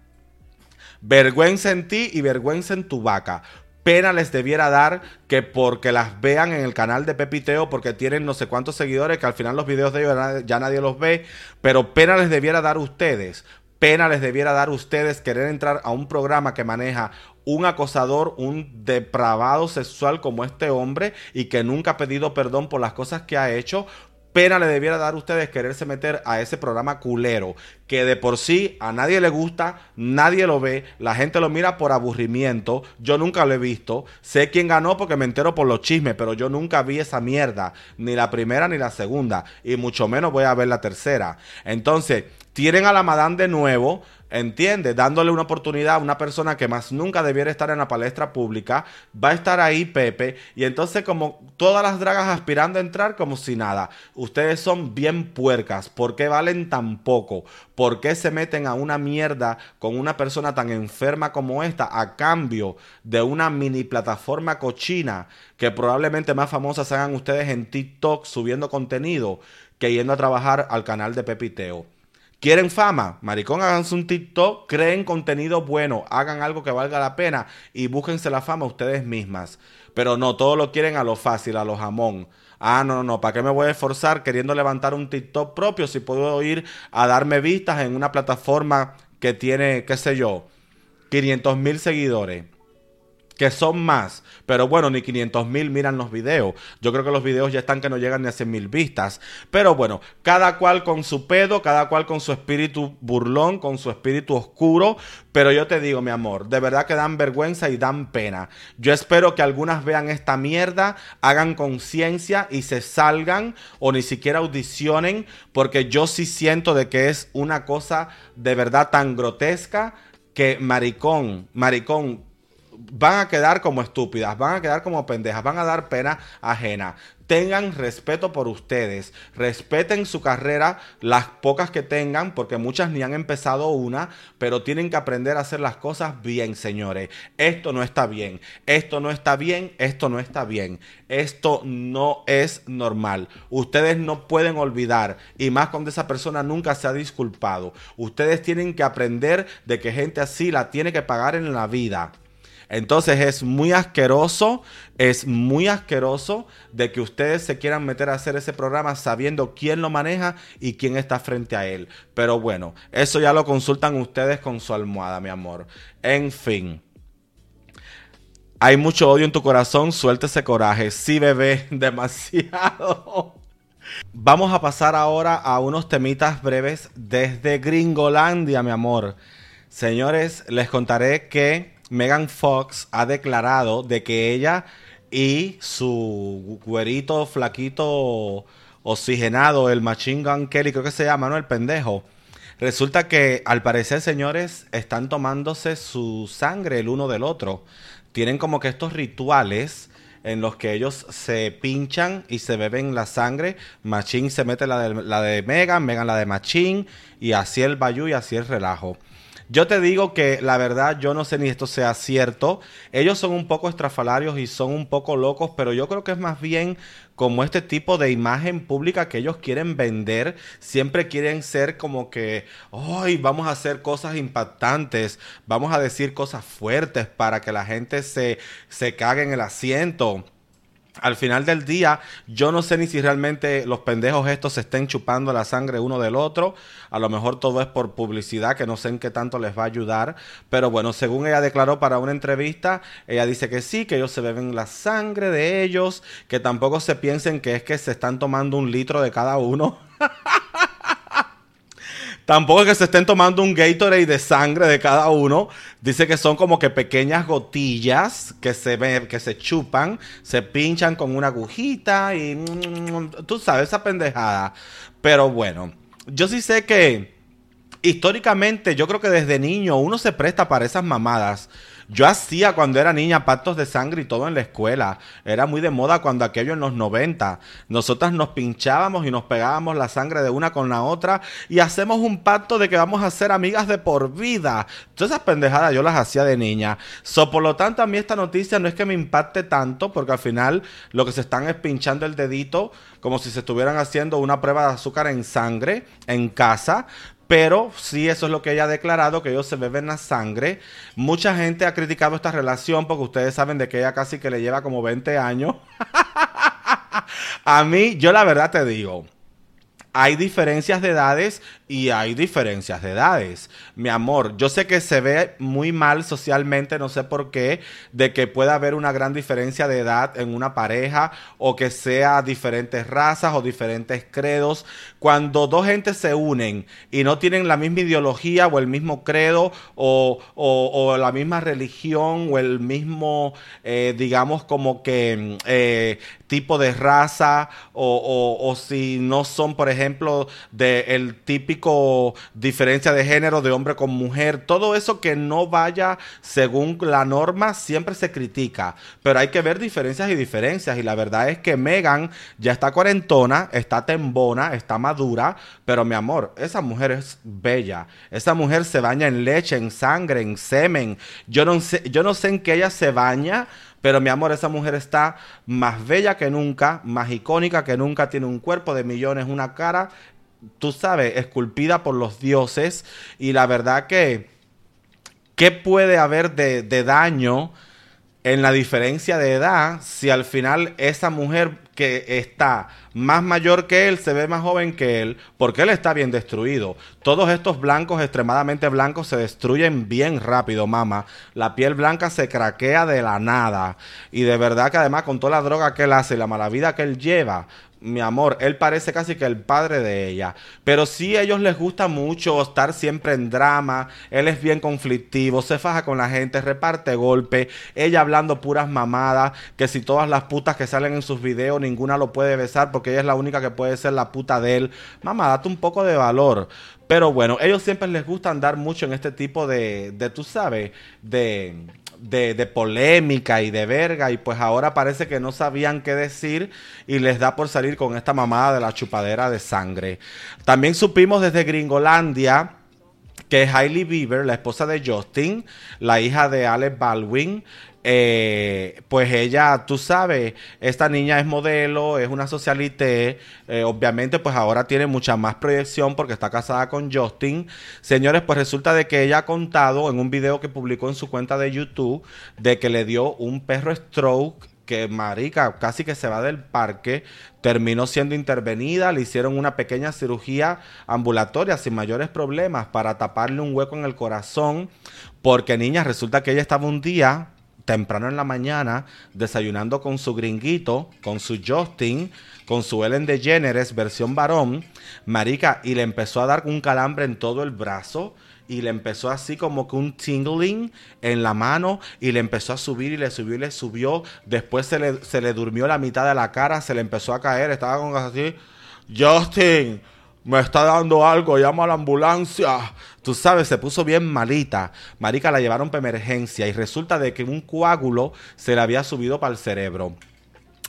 Vergüenza en ti y vergüenza en tu vaca pena les debiera dar que porque las vean en el canal de Pepiteo, porque tienen no sé cuántos seguidores, que al final los videos de ellos ya nadie los ve, pero pena les debiera dar ustedes. Pena les debiera dar a ustedes querer entrar a un programa que maneja un acosador, un depravado sexual como este hombre y que nunca ha pedido perdón por las cosas que ha hecho, pena le debiera dar a ustedes quererse meter a ese programa culero, que de por sí a nadie le gusta, nadie lo ve, la gente lo mira por aburrimiento, yo nunca lo he visto, sé quién ganó porque me entero por los chismes, pero yo nunca vi esa mierda, ni la primera ni la segunda, y mucho menos voy a ver la tercera. Entonces, tienen a la madame de nuevo, ¿Entiendes? Dándole una oportunidad a una persona que más nunca debiera estar en la palestra pública. Va a estar ahí Pepe. Y entonces como todas las dragas aspirando a entrar como si nada. Ustedes son bien puercas. ¿Por qué valen tan poco? ¿Por qué se meten a una mierda con una persona tan enferma como esta a cambio de una mini plataforma cochina que probablemente más famosa se hagan ustedes en TikTok subiendo contenido que yendo a trabajar al canal de Pepiteo? ¿Quieren fama? Maricón, háganse un TikTok, creen contenido bueno, hagan algo que valga la pena y búsquense la fama ustedes mismas. Pero no, todo lo quieren a lo fácil, a lo jamón. Ah, no, no, no, ¿para qué me voy a esforzar queriendo levantar un TikTok propio si puedo ir a darme vistas en una plataforma que tiene, qué sé yo, 500 mil seguidores? Que son más. Pero bueno, ni 500 mil miran los videos. Yo creo que los videos ya están que no llegan ni a 100 mil vistas. Pero bueno, cada cual con su pedo, cada cual con su espíritu burlón, con su espíritu oscuro. Pero yo te digo, mi amor, de verdad que dan vergüenza y dan pena. Yo espero que algunas vean esta mierda, hagan conciencia y se salgan o ni siquiera audicionen, porque yo sí siento de que es una cosa de verdad tan grotesca que maricón, maricón, van a quedar como estúpidas, van a quedar como pendejas, van a dar pena ajena. Tengan respeto por ustedes, respeten su carrera, las pocas que tengan, porque muchas ni han empezado una, pero tienen que aprender a hacer las cosas bien, señores. Esto no está bien, esto no está bien, esto no está bien, esto no es normal. Ustedes no pueden olvidar, y más cuando esa persona nunca se ha disculpado. Ustedes tienen que aprender de que gente así la tiene que pagar en la vida. Entonces es muy asqueroso, es muy asqueroso de que ustedes se quieran meter a hacer ese programa sabiendo quién lo maneja y quién está frente a él. Pero bueno, eso ya lo consultan ustedes con su almohada, mi amor. En fin. Hay mucho odio en tu corazón, suelta ese coraje. Sí, bebé, [LAUGHS] demasiado. Vamos a pasar ahora a unos temitas breves desde Gringolandia, mi amor. Señores, les contaré que Megan Fox ha declarado de que ella y su güerito flaquito oxigenado, el Machine Gun Kelly, creo que se llama, ¿no? El pendejo. Resulta que al parecer, señores, están tomándose su sangre el uno del otro. Tienen como que estos rituales en los que ellos se pinchan y se beben la sangre. Machine se mete la de, la de Megan, Megan la de Machine, y así el bayou y así el relajo. Yo te digo que la verdad yo no sé ni esto sea cierto. Ellos son un poco estrafalarios y son un poco locos, pero yo creo que es más bien como este tipo de imagen pública que ellos quieren vender. Siempre quieren ser como que, hoy vamos a hacer cosas impactantes, vamos a decir cosas fuertes para que la gente se, se cague en el asiento al final del día, yo no sé ni si realmente los pendejos estos se estén chupando la sangre uno del otro. A lo mejor todo es por publicidad, que no sé en qué tanto les va a ayudar. Pero bueno, según ella declaró para una entrevista, ella dice que sí, que ellos se beben la sangre de ellos, que tampoco se piensen que es que se están tomando un litro de cada uno. [LAUGHS] Tampoco es que se estén tomando un Gatorade de sangre de cada uno. Dice que son como que pequeñas gotillas que se ven, que se chupan, se pinchan con una agujita y mm, tú sabes esa pendejada. Pero bueno, yo sí sé que históricamente, yo creo que desde niño uno se presta para esas mamadas. Yo hacía cuando era niña pactos de sangre y todo en la escuela. Era muy de moda cuando aquello en los 90. Nosotras nos pinchábamos y nos pegábamos la sangre de una con la otra y hacemos un pacto de que vamos a ser amigas de por vida. Todas esas pendejadas yo las hacía de niña. So, por lo tanto, a mí esta noticia no es que me impacte tanto porque al final lo que se están es pinchando el dedito como si se estuvieran haciendo una prueba de azúcar en sangre en casa pero sí eso es lo que ella ha declarado, que ellos se beben la sangre. Mucha gente ha criticado esta relación porque ustedes saben de que ella casi que le lleva como 20 años. [LAUGHS] a mí, yo la verdad te digo, hay diferencias de edades y hay diferencias de edades. Mi amor, yo sé que se ve muy mal socialmente, no sé por qué, de que pueda haber una gran diferencia de edad en una pareja o que sea diferentes razas o diferentes credos. Cuando dos gentes se unen y no tienen la misma ideología o el mismo credo o, la misma religión o el mismo, eh, digamos, como que eh, tipo de raza o, si no son, por ejemplo, del típico diferencia de género de hombre con mujer, todo eso que no vaya según la norma siempre se critica, pero hay que ver diferencias y diferencias y la verdad es que Megan ya está cuarentona, está tembona, está madura, pero mi amor, esa mujer es bella, esa mujer se baña en leche, en sangre, en semen, yo no sé, yo no sé en qué ella se baña, pero mi amor, esa mujer está más bella que nunca, más icónica que nunca, tiene un cuerpo de millones, una cara tú sabes, esculpida por los dioses. Y la verdad que, ¿qué puede haber de, daño en la diferencia de edad si al final esa mujer que está más mayor que él se ve más joven que él, porque él está bien destruido. Todos estos blancos extremadamente blancos se destruyen bien rápido, mamá. La piel blanca se craquea de la nada. Y de verdad que además con toda la droga que él hace y la mala vida que él lleva, mi amor, él parece casi que el padre de ella. Pero sí a ellos les gusta mucho estar siempre en drama. Él es bien conflictivo, se faja con la gente, reparte golpes. Ella hablando puras mamadas, que si todas las putas que salen en sus videos, ninguna lo puede besar porque ella es la única que puede ser la puta de él. Mamá, date un poco de valor. Pero bueno, ellos siempre les gusta andar mucho en este tipo de, de tú sabes, de de, polémica y de verga y pues ahora parece que no sabían qué decir y les da por salir con esta mamada de la chupadera de sangre. También supimos desde Gringolandia que Hailey Bieber, la esposa de Justin, la hija de Alec Baldwin, eh, pues ella, tú sabes, esta niña es modelo, es una socialité, eh, obviamente pues ahora tiene mucha más proyección porque está casada con Justin. Señores, pues resulta de que ella ha contado en un video que publicó en su cuenta de YouTube de que le dio un perro stroke que marica casi que se va del parque, terminó siendo intervenida, le hicieron una pequeña cirugía ambulatoria sin mayores problemas para taparle un hueco en el corazón, porque niña, resulta que ella estaba un día temprano en la mañana desayunando con su gringuito, con su Justin, con su Ellen DeGeneres versión varón, marica, y le empezó a dar un calambre en todo el brazo y le empezó así como que un tingling en la mano y le empezó a subir y le subió y le subió. Después se le, se le durmió la mitad de la cara, se le empezó a caer, estaba con así, Justin, me está dando algo, llamo a la ambulancia. Tú sabes, se puso bien malita. Marica la llevaron para emergencia y resulta de que un coágulo se le había subido para el cerebro.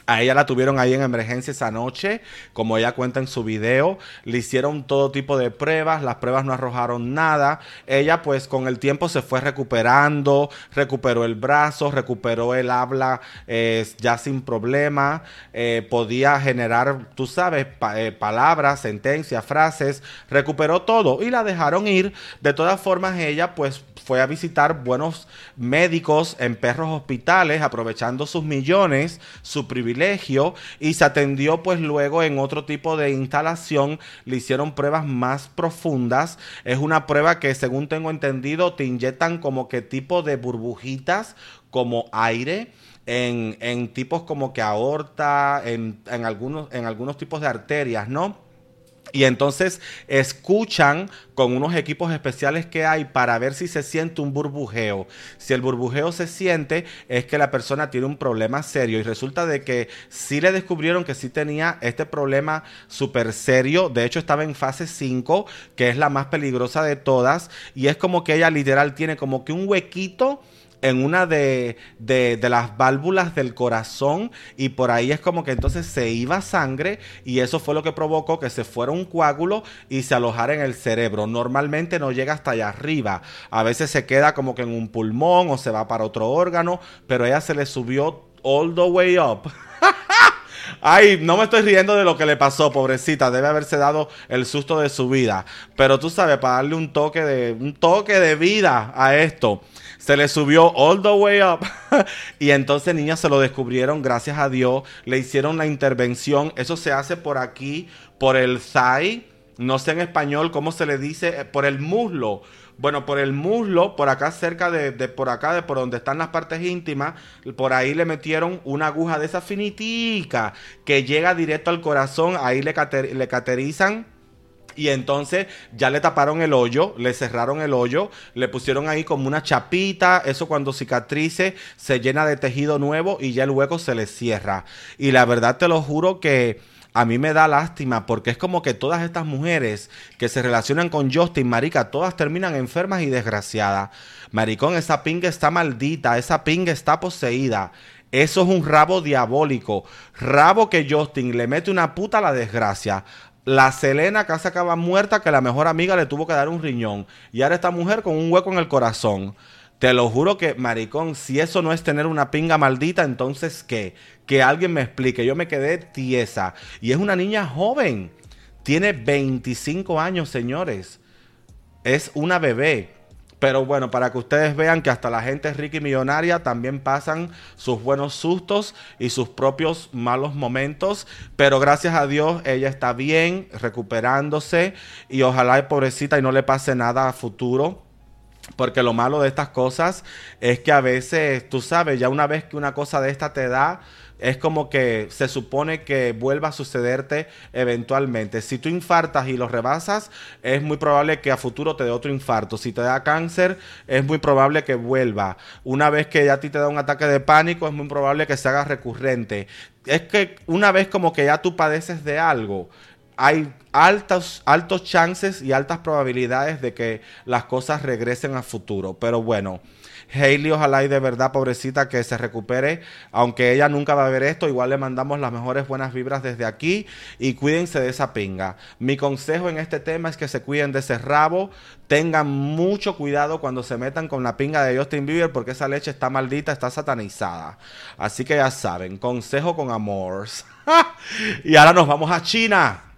A ella la tuvieron ahí en emergencia esa noche, como ella cuenta en su video. Le hicieron todo tipo de pruebas, las pruebas no arrojaron nada. Ella pues con el tiempo se fue recuperando, recuperó el brazo, recuperó el habla eh, ya sin problema, eh, podía generar, tú sabes, eh, palabras, sentencias, frases, recuperó todo y la dejaron ir. De todas formas ella pues fue a visitar buenos médicos en perros hospitales, aprovechando sus millones, su privilegio, y se atendió pues luego en otro tipo de instalación, le hicieron pruebas más profundas. Es una prueba que según tengo entendido te inyectan como que tipo de burbujitas, como aire. En, en tipos como que aorta, en, en, algunos, en algunos tipos de arterias, ¿no? Y entonces escuchan con unos equipos especiales que hay para ver si se siente un burbujeo. Si el burbujeo se siente es que la persona tiene un problema serio y resulta de que sí le descubrieron que sí tenía este problema súper serio. De hecho estaba en fase 5, que es la más peligrosa de todas. Y es como que ella literal tiene como que un huequito en una de, de, las válvulas del corazón y por ahí es como que entonces se iba sangre y eso fue lo que provocó que se fuera un coágulo y se alojara en el cerebro. Normalmente no llega hasta allá arriba, a veces se queda como que en un pulmón o se va para otro órgano, pero ella se le subió all the way up. [LAUGHS] Ay, no me estoy riendo de lo que le pasó, pobrecita. Debe haberse dado el susto de su vida. Pero tú sabes, para darle un toque de, un toque de vida a esto, se le subió all the way up. [LAUGHS] y entonces, niñas, se lo descubrieron, gracias a Dios. Le hicieron la intervención. Eso se hace por aquí, por el thigh. No sé en español cómo se le dice, eh, por el muslo bueno, por el muslo, por acá cerca de, por acá, de por donde están las partes íntimas, por ahí le metieron una aguja de esa finitica que llega directo al corazón, ahí le, le caterizan y entonces ya le taparon el hoyo, le cerraron el hoyo, le pusieron ahí como una chapita, eso cuando cicatrice se llena de tejido nuevo y ya el hueco se le cierra. Y la verdad te lo juro que a mí me da lástima porque es como que todas estas mujeres que se relacionan con Justin, marica, todas terminan enfermas y desgraciadas. Maricón, esa pinga está maldita, esa pinga está poseída. Eso es un rabo diabólico. Rabo que Justin le mete una puta a la desgracia. La Selena casi acaba muerta que la mejor amiga le tuvo que dar un riñón. Y ahora esta mujer con un hueco en el corazón. Te lo juro que, maricón, si eso no es tener una pinga maldita, entonces ¿qué? Que alguien me explique. Yo me quedé tiesa. Y es una niña joven. Tiene 25 años, señores. Es una bebé. Pero bueno, para que ustedes vean que hasta la gente rica y millonaria también pasan sus buenos sustos y sus propios malos momentos. Pero gracias a Dios ella está bien, recuperándose. Y ojalá, pobrecita, y no le pase nada a futuro porque lo malo de estas cosas es que a veces, tú sabes, ya una vez que una cosa de esta te da, es como que se supone que vuelva a sucederte eventualmente. Si tú infartas y lo rebasas, es muy probable que a futuro te dé otro infarto. Si te da cáncer, es muy probable que vuelva. Una vez que ya a ti te da un ataque de pánico, es muy probable que se haga recurrente. Es que una vez como que ya tú padeces de algo, hay altos, altos chances y altas probabilidades de que las cosas regresen a futuro. Pero bueno, Hailey, ojalá y de verdad, pobrecita, que se recupere. Aunque ella nunca va a ver esto, igual le mandamos las mejores buenas vibras desde aquí y cuídense de esa pinga. Mi consejo en este tema es que se cuiden de ese rabo. Tengan mucho cuidado cuando se metan con la pinga de Justin Bieber porque esa leche está maldita, está satanizada. Así que ya saben, consejo con amor. [LAUGHS] y ahora nos vamos a China.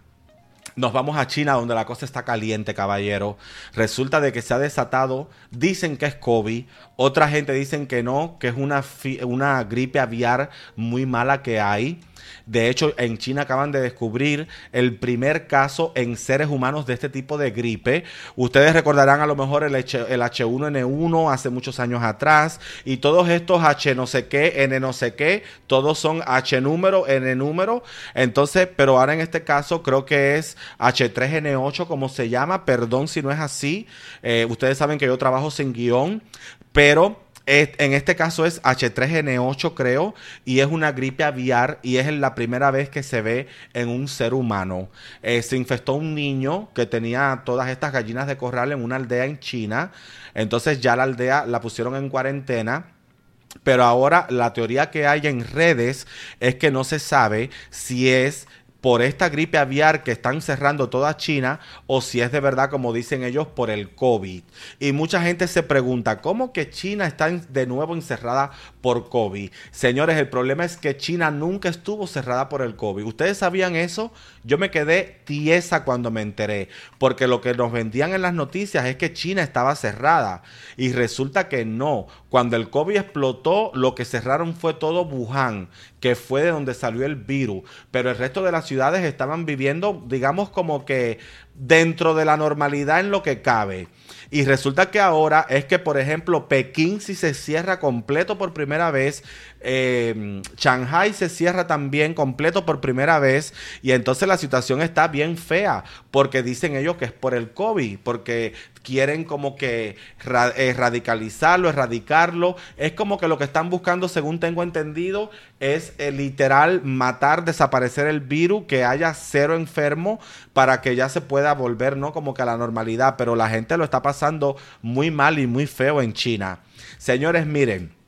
Nos vamos a China donde la cosa está caliente, caballero. Resulta de que se ha desatado, dicen que es COVID, otra gente dicen que no, que es una, una gripe aviar muy mala que hay. De hecho, en China acaban de descubrir el primer caso en seres humanos de este tipo de gripe. Ustedes recordarán a lo mejor el, H, 1 n 1 hace muchos años atrás y todos estos H no sé qué, N no sé qué, todos son H número, N número. Entonces, pero ahora en este caso creo que es H3N8 como se llama. Perdón si no es así. Eh, ustedes saben que yo trabajo sin guion, pero en este caso es H3N8 creo y es una gripe aviar y es la primera vez que se ve en un ser humano. Eh, se infectó un niño que tenía todas estas gallinas de corral en una aldea en China. Entonces ya la aldea la pusieron en cuarentena. Pero ahora la teoría que hay en redes es que no se sabe si es por esta gripe aviar que están cerrando toda China o si es de verdad, como dicen ellos, por el COVID. Y mucha gente se pregunta, ¿cómo que China está de nuevo encerrada por COVID? Señores, el problema es que China nunca estuvo cerrada por el COVID. ¿Ustedes sabían eso? Yo me quedé tiesa cuando me enteré, porque lo que nos vendían en las noticias es que China estaba cerrada y resulta que no. Cuando el COVID explotó, lo que cerraron fue todo Wuhan, que fue de donde salió el virus, pero el resto de las ciudades estaban viviendo, digamos, como que dentro de la normalidad en lo que cabe. Y resulta que ahora es que, por ejemplo, Pekín si se cierra completo por primera vez, eh, Shanghai se cierra también completo por primera vez y entonces la situación está bien fea porque dicen ellos que es por el COVID, porque quieren como que eh, radicalizarlo, erradicarlo. Es como que lo que están buscando, según tengo entendido, es eh, literal matar, desaparecer el virus, que haya cero enfermo para que ya se pueda volver, ¿no? Como que a la normalidad. Pero la gente lo está pasando muy mal y muy feo en China. Señores, miren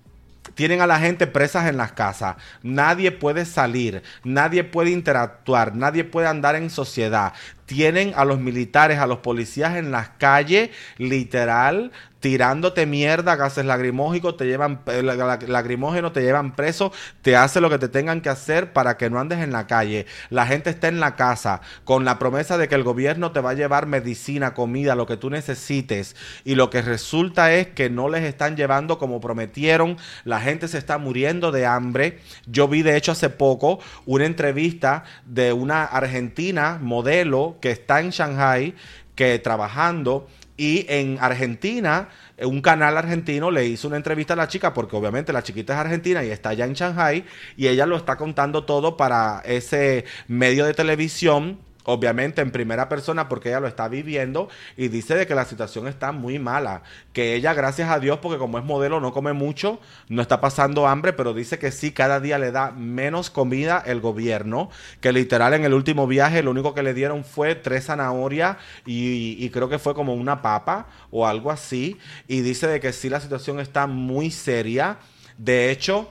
tienen a la gente presas en las casas. Nadie puede salir, nadie puede interactuar, nadie puede andar en sociedad. Tienen a los militares, a los policías en las calles, literal, tirándote mierda, gases lacrimógenos, te llevan eh, lacrimógeno, te llevan preso, te hace lo que te tengan que hacer para que no andes en la calle. La gente está en la casa con la promesa de que el gobierno te va a llevar medicina, comida, lo que tú necesites y lo que resulta es que no les están llevando como prometieron. La gente se está muriendo de hambre. Yo vi de hecho hace poco una entrevista de una argentina modelo que está en Shanghai que trabajando y en Argentina, un canal argentino le hizo una entrevista a la chica, porque obviamente la chiquita es argentina y está allá en Shanghai, y ella lo está contando todo para ese medio de televisión obviamente en primera persona porque ella lo está viviendo y dice de que la situación está muy mala, que ella gracias a Dios porque como es modelo no come mucho, no está pasando hambre, pero dice que sí, cada día le da menos comida el gobierno, que literal en el último viaje lo único que le dieron fue tres zanahorias y, creo que fue como una papa o algo así, y dice de que sí la situación está muy seria, de hecho,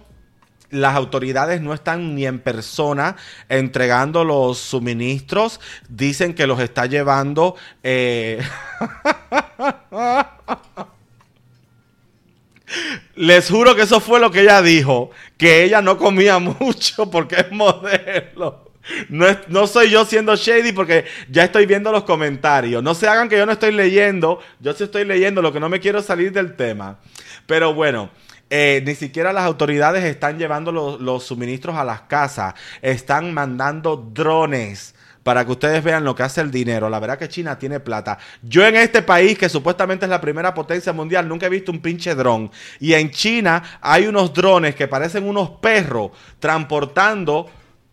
las autoridades no están ni en persona entregando los suministros. Dicen que los está llevando. Eh, [LAUGHS] Les juro que eso fue lo que ella dijo. Que ella no comía [LAUGHS] mucho porque es modelo. No, no, soy yo siendo shady porque ya estoy viendo los comentarios. No se hagan que yo no estoy leyendo. Yo sí estoy leyendo, lo que no me quiero salir del tema. Pero bueno, eh, ni siquiera las autoridades están llevando los, suministros a las casas. Están mandando drones para que ustedes vean lo que hace el dinero. La verdad que China tiene plata. Yo en este país, que supuestamente es la primera potencia mundial, nunca he visto un pinche dron. Y en China hay unos drones que parecen unos perros transportando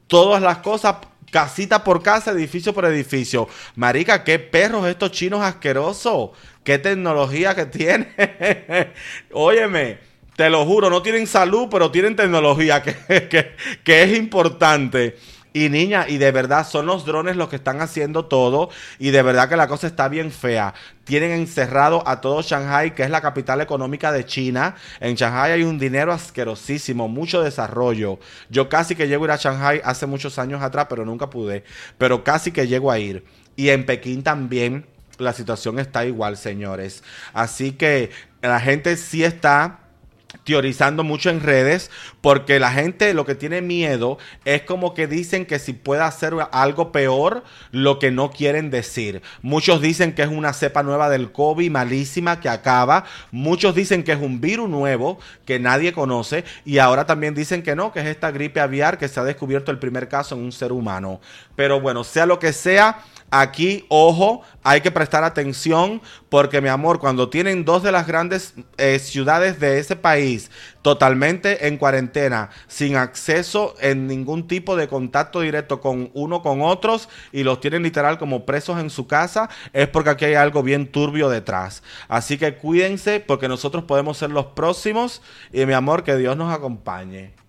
todas las cosas casita por casa, edificio por edificio. Marica, qué perros estos chinos asquerosos. Qué tecnología que tienen. [LAUGHS] Óyeme. Te lo juro, no tienen salud, pero tienen tecnología, [LAUGHS] que, es importante. Y niña, y de verdad son los drones los que están haciendo todo. Y de verdad que la cosa está bien fea. Tienen encerrado a todo Shanghai, que es la capital económica de China. En Shanghai hay un dinero asquerosísimo, mucho desarrollo. Yo casi que llego a ir a Shanghai hace muchos años atrás, pero nunca pude. Pero casi que llego a ir. Y en Pekín también la situación está igual, señores. Así que la gente sí está teorizando mucho en redes porque la gente lo que tiene miedo es como que dicen que si puede hacer algo peor lo que no quieren decir. Muchos dicen que es una cepa nueva del COVID malísima que acaba. Muchos dicen que es un virus nuevo que nadie conoce y ahora también dicen que no, que es esta gripe aviar que se ha descubierto el primer caso en un ser humano. Pero bueno, sea lo que sea, Aquí, ojo, hay que prestar atención porque, mi amor, cuando tienen dos de las grandes eh, ciudades de ese país totalmente en cuarentena, sin acceso en ningún tipo de contacto directo con uno con otros y los tienen literal como presos en su casa, es porque aquí hay algo bien turbio detrás. Así que cuídense porque nosotros podemos ser los próximos y, mi amor, que Dios nos acompañe.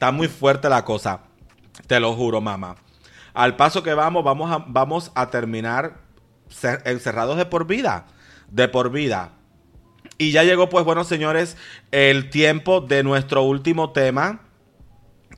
Está muy fuerte la cosa. Te lo juro, mamá. Al paso que vamos, vamos a, vamos a terminar encerrados de por vida. De por vida. Y ya llegó, pues, bueno, señores, el tiempo de nuestro último tema.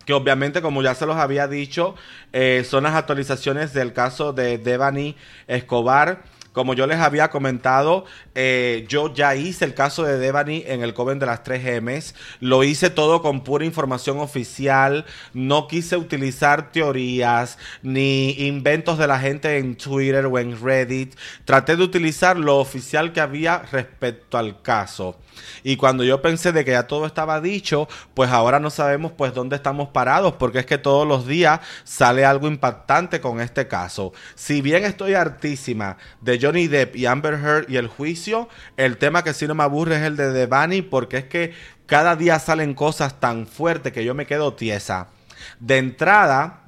Que obviamente, como ya se los había dicho, eh, son las actualizaciones del caso de Devani Escobar. Como yo les había comentado, eh, yo ya hice el caso de Devani en el Coven de las 3 M's. Lo hice todo con pura información oficial. No quise utilizar teorías ni inventos de la gente en Twitter o en Reddit. Traté de utilizar lo oficial que había respecto al caso. Y cuando yo pensé de que ya todo estaba dicho, pues ahora no sabemos pues dónde estamos parados, porque es que todos los días sale algo impactante con este caso. Si bien estoy hartísima de Johnny Depp y Amber Heard y el juicio, el tema que sí no me aburre es el de Devani, porque es que cada día salen cosas tan fuertes que yo me quedo tiesa. De entrada,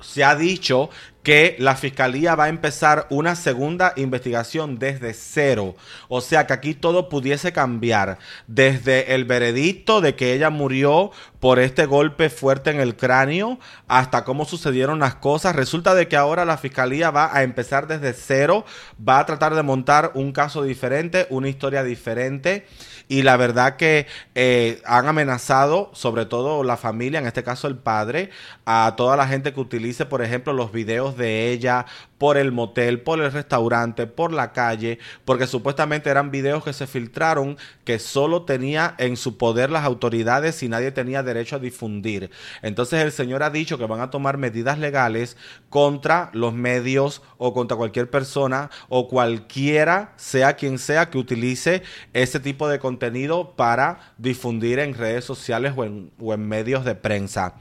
se ha dicho que la fiscalía va a empezar una segunda investigación desde cero. O sea que aquí todo pudiese cambiar. Desde el veredicto de que ella murió por este golpe fuerte en el cráneo hasta cómo sucedieron las cosas. Resulta de que ahora la fiscalía va a empezar desde cero, va a tratar de montar un caso diferente, una historia diferente y la verdad que eh, han amenazado, sobre todo la familia, en este caso el padre, a toda la gente que utilice, por ejemplo, los videos de ella por el motel, por el restaurante, por la calle, porque supuestamente eran videos que se filtraron que solo tenía en su poder las autoridades y nadie tenía derecho a difundir. Entonces el señor ha dicho que van a tomar medidas legales contra los medios o contra cualquier persona o cualquiera, sea quien sea, que utilice ese tipo de contenido para difundir en redes sociales o en, o en medios de prensa.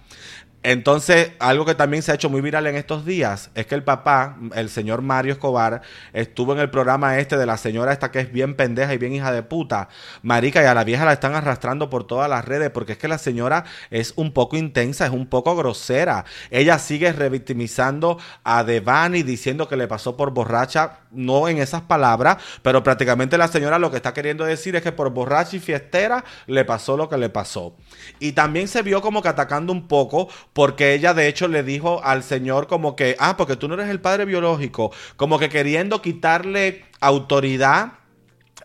Entonces, algo que también se ha hecho muy viral en estos días es que el papá, el señor Mario Escobar, estuvo en el programa este de la señora esta que es bien pendeja y bien hija de puta. Marica, y a la vieja la están arrastrando por todas las redes porque es que la señora es un poco intensa, es un poco grosera. Ella sigue revictimizando a Devani diciendo que le pasó por borracha, no en esas palabras, pero prácticamente la señora lo que está queriendo decir es que por borracha y fiestera le pasó lo que le pasó. Y también se vio como que atacando un poco porque ella de hecho le dijo al Señor como que, ah, porque tú no eres el padre biológico, como que queriendo quitarle autoridad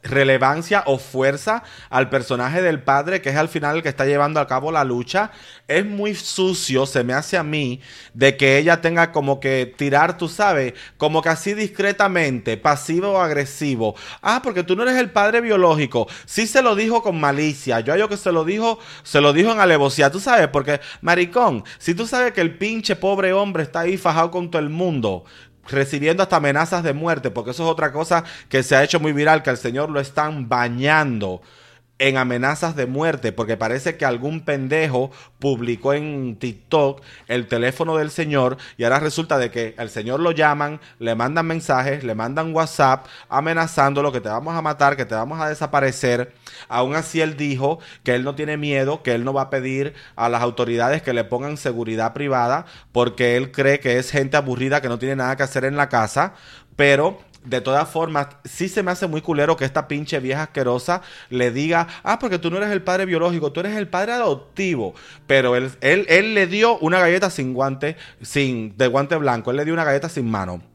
relevancia o fuerza al personaje del padre, que es al final el que está llevando a cabo la lucha. Es muy sucio, se me hace a mí, de que ella tenga como que tirar, tú sabes, como que así discretamente, pasivo o agresivo. Ah, porque tú no eres el padre biológico. Sí se lo dijo con malicia. Yo yo que se lo dijo, se lo dijo en alevosía. Tú sabes, porque, maricón, si tú sabes que el pinche pobre hombre está ahí fajado con todo el mundo, recibiendo hasta amenazas de muerte, porque eso es otra cosa que se ha hecho muy viral, que al Señor lo están bañando en amenazas de muerte, porque parece que algún pendejo publicó en TikTok el teléfono del señor y ahora resulta de que el señor lo llaman, le mandan mensajes, le mandan WhatsApp amenazándolo que te vamos a matar, que te vamos a desaparecer. Aún así él dijo que él no tiene miedo, que él no va a pedir a las autoridades que le pongan seguridad privada porque él cree que es gente aburrida que no tiene nada que hacer en la casa, pero de todas formas, sí se me hace muy culero que esta pinche vieja asquerosa le diga, ah, porque tú no eres el padre biológico, tú eres el padre adoptivo. Pero él, él, él le dio una galleta sin guante, sin, de guante blanco, él le dio una galleta sin mano.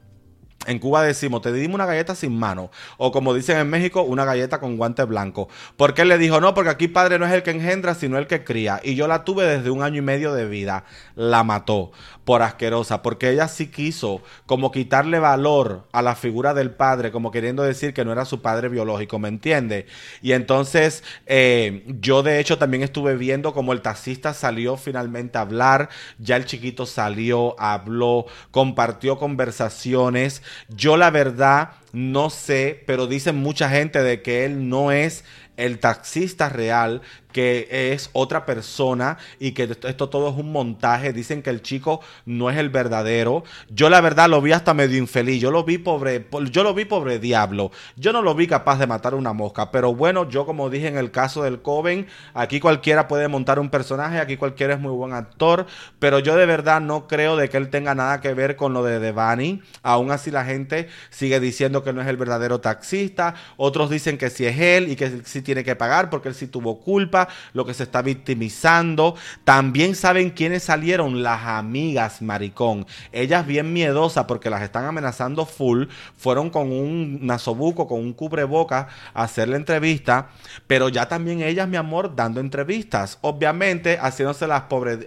En Cuba decimos, te dimos una galleta sin mano. O como dicen en México, una galleta con guante blanco. Porque él le dijo, no, porque aquí padre no es el que engendra, sino el que cría. Y yo la tuve desde un año y medio de vida. La mató por asquerosa. Porque ella sí quiso como quitarle valor a la figura del padre, como queriendo decir que no era su padre biológico, ¿me entiende? Y entonces eh, yo de hecho también estuve viendo como el taxista salió finalmente a hablar. Ya el chiquito salió, habló, compartió conversaciones yo la verdad no sé, pero dicen mucha gente de que él no es el taxista real, que es otra persona y que esto todo es un montaje. Dicen que el chico no es el verdadero. Yo la verdad lo vi hasta medio infeliz. Yo lo vi pobre, yo lo vi pobre diablo. Yo no lo vi capaz de matar una mosca. Pero bueno, yo como dije en el caso del Coven, aquí cualquiera puede montar un personaje, aquí cualquiera es muy buen actor. Pero yo de verdad no creo de que él tenga nada que ver con lo de Devani. Aún así la gente sigue diciendo que no es el verdadero taxista. Otros dicen que sí es él y que sí tiene que pagar porque él sí tuvo culpa lo que se está victimizando. También saben quiénes salieron, las amigas maricón. Ellas bien miedosas porque las están amenazando full, fueron con un nasobuco, con un cubreboca a hacer la entrevista, pero ya también ellas, mi amor, dando entrevistas. Obviamente, haciéndose las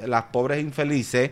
las pobres infelices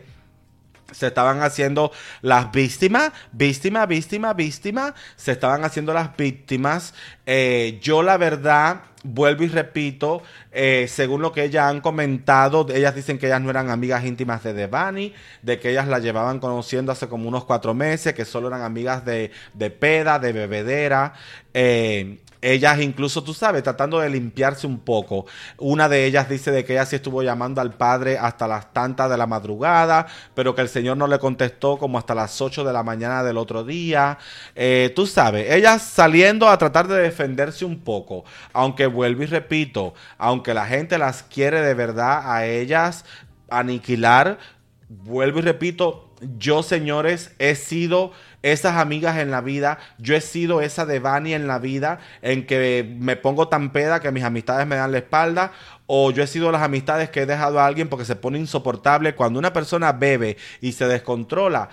se estaban haciendo las víctimas, víctima, víctima, víctima, se estaban haciendo las víctimas. Eh, yo la verdad, vuelvo y repito, eh, según lo que ellas han comentado, ellas dicen que ellas no eran amigas íntimas de Devani, de que ellas la llevaban conociendo hace como unos cuatro meses, que solo eran amigas de, de peda, de bebedera. Eh, ellas incluso, tú sabes, tratando de limpiarse un poco. Una de ellas dice de que ella sí estuvo llamando al padre hasta las tantas de la madrugada, pero que el señor no le contestó como hasta las 8 de la mañana del otro día. Eh, tú sabes, ellas saliendo a tratar de defenderse un poco, aunque vuelvo y repito, aunque la gente las quiere de verdad a ellas aniquilar, vuelvo y repito, yo señores he sido esas amigas en la vida, yo he sido esa de Vani en la vida, en que me pongo tan peda que mis amistades me dan la espalda, o yo he sido las amistades que he dejado a alguien porque se pone insoportable. Cuando una persona bebe y se descontrola,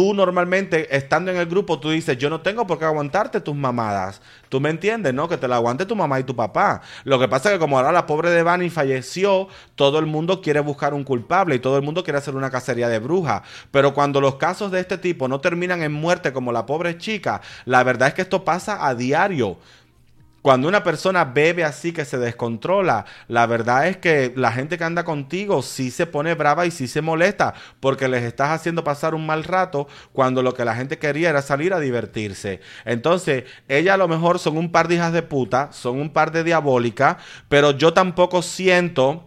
tú normalmente estando en el grupo, tú dices, yo no tengo por qué aguantarte tus mamadas. Tú me entiendes, ¿no? Que te la aguante tu mamá y tu papá. Lo que pasa es que como ahora la pobre de Bunny falleció, todo el mundo quiere buscar un culpable y todo el mundo quiere hacer una cacería de brujas. Pero cuando los casos de este tipo no terminan en muerte como la pobre chica, la verdad es que esto pasa a diario. Cuando una persona bebe así que se descontrola, la verdad es que la gente que anda contigo sí se pone brava y sí se molesta porque les estás haciendo pasar un mal rato cuando lo que la gente quería era salir a divertirse. Entonces, ella a lo mejor son un par de hijas de puta, son un par de diabólicas, pero yo tampoco siento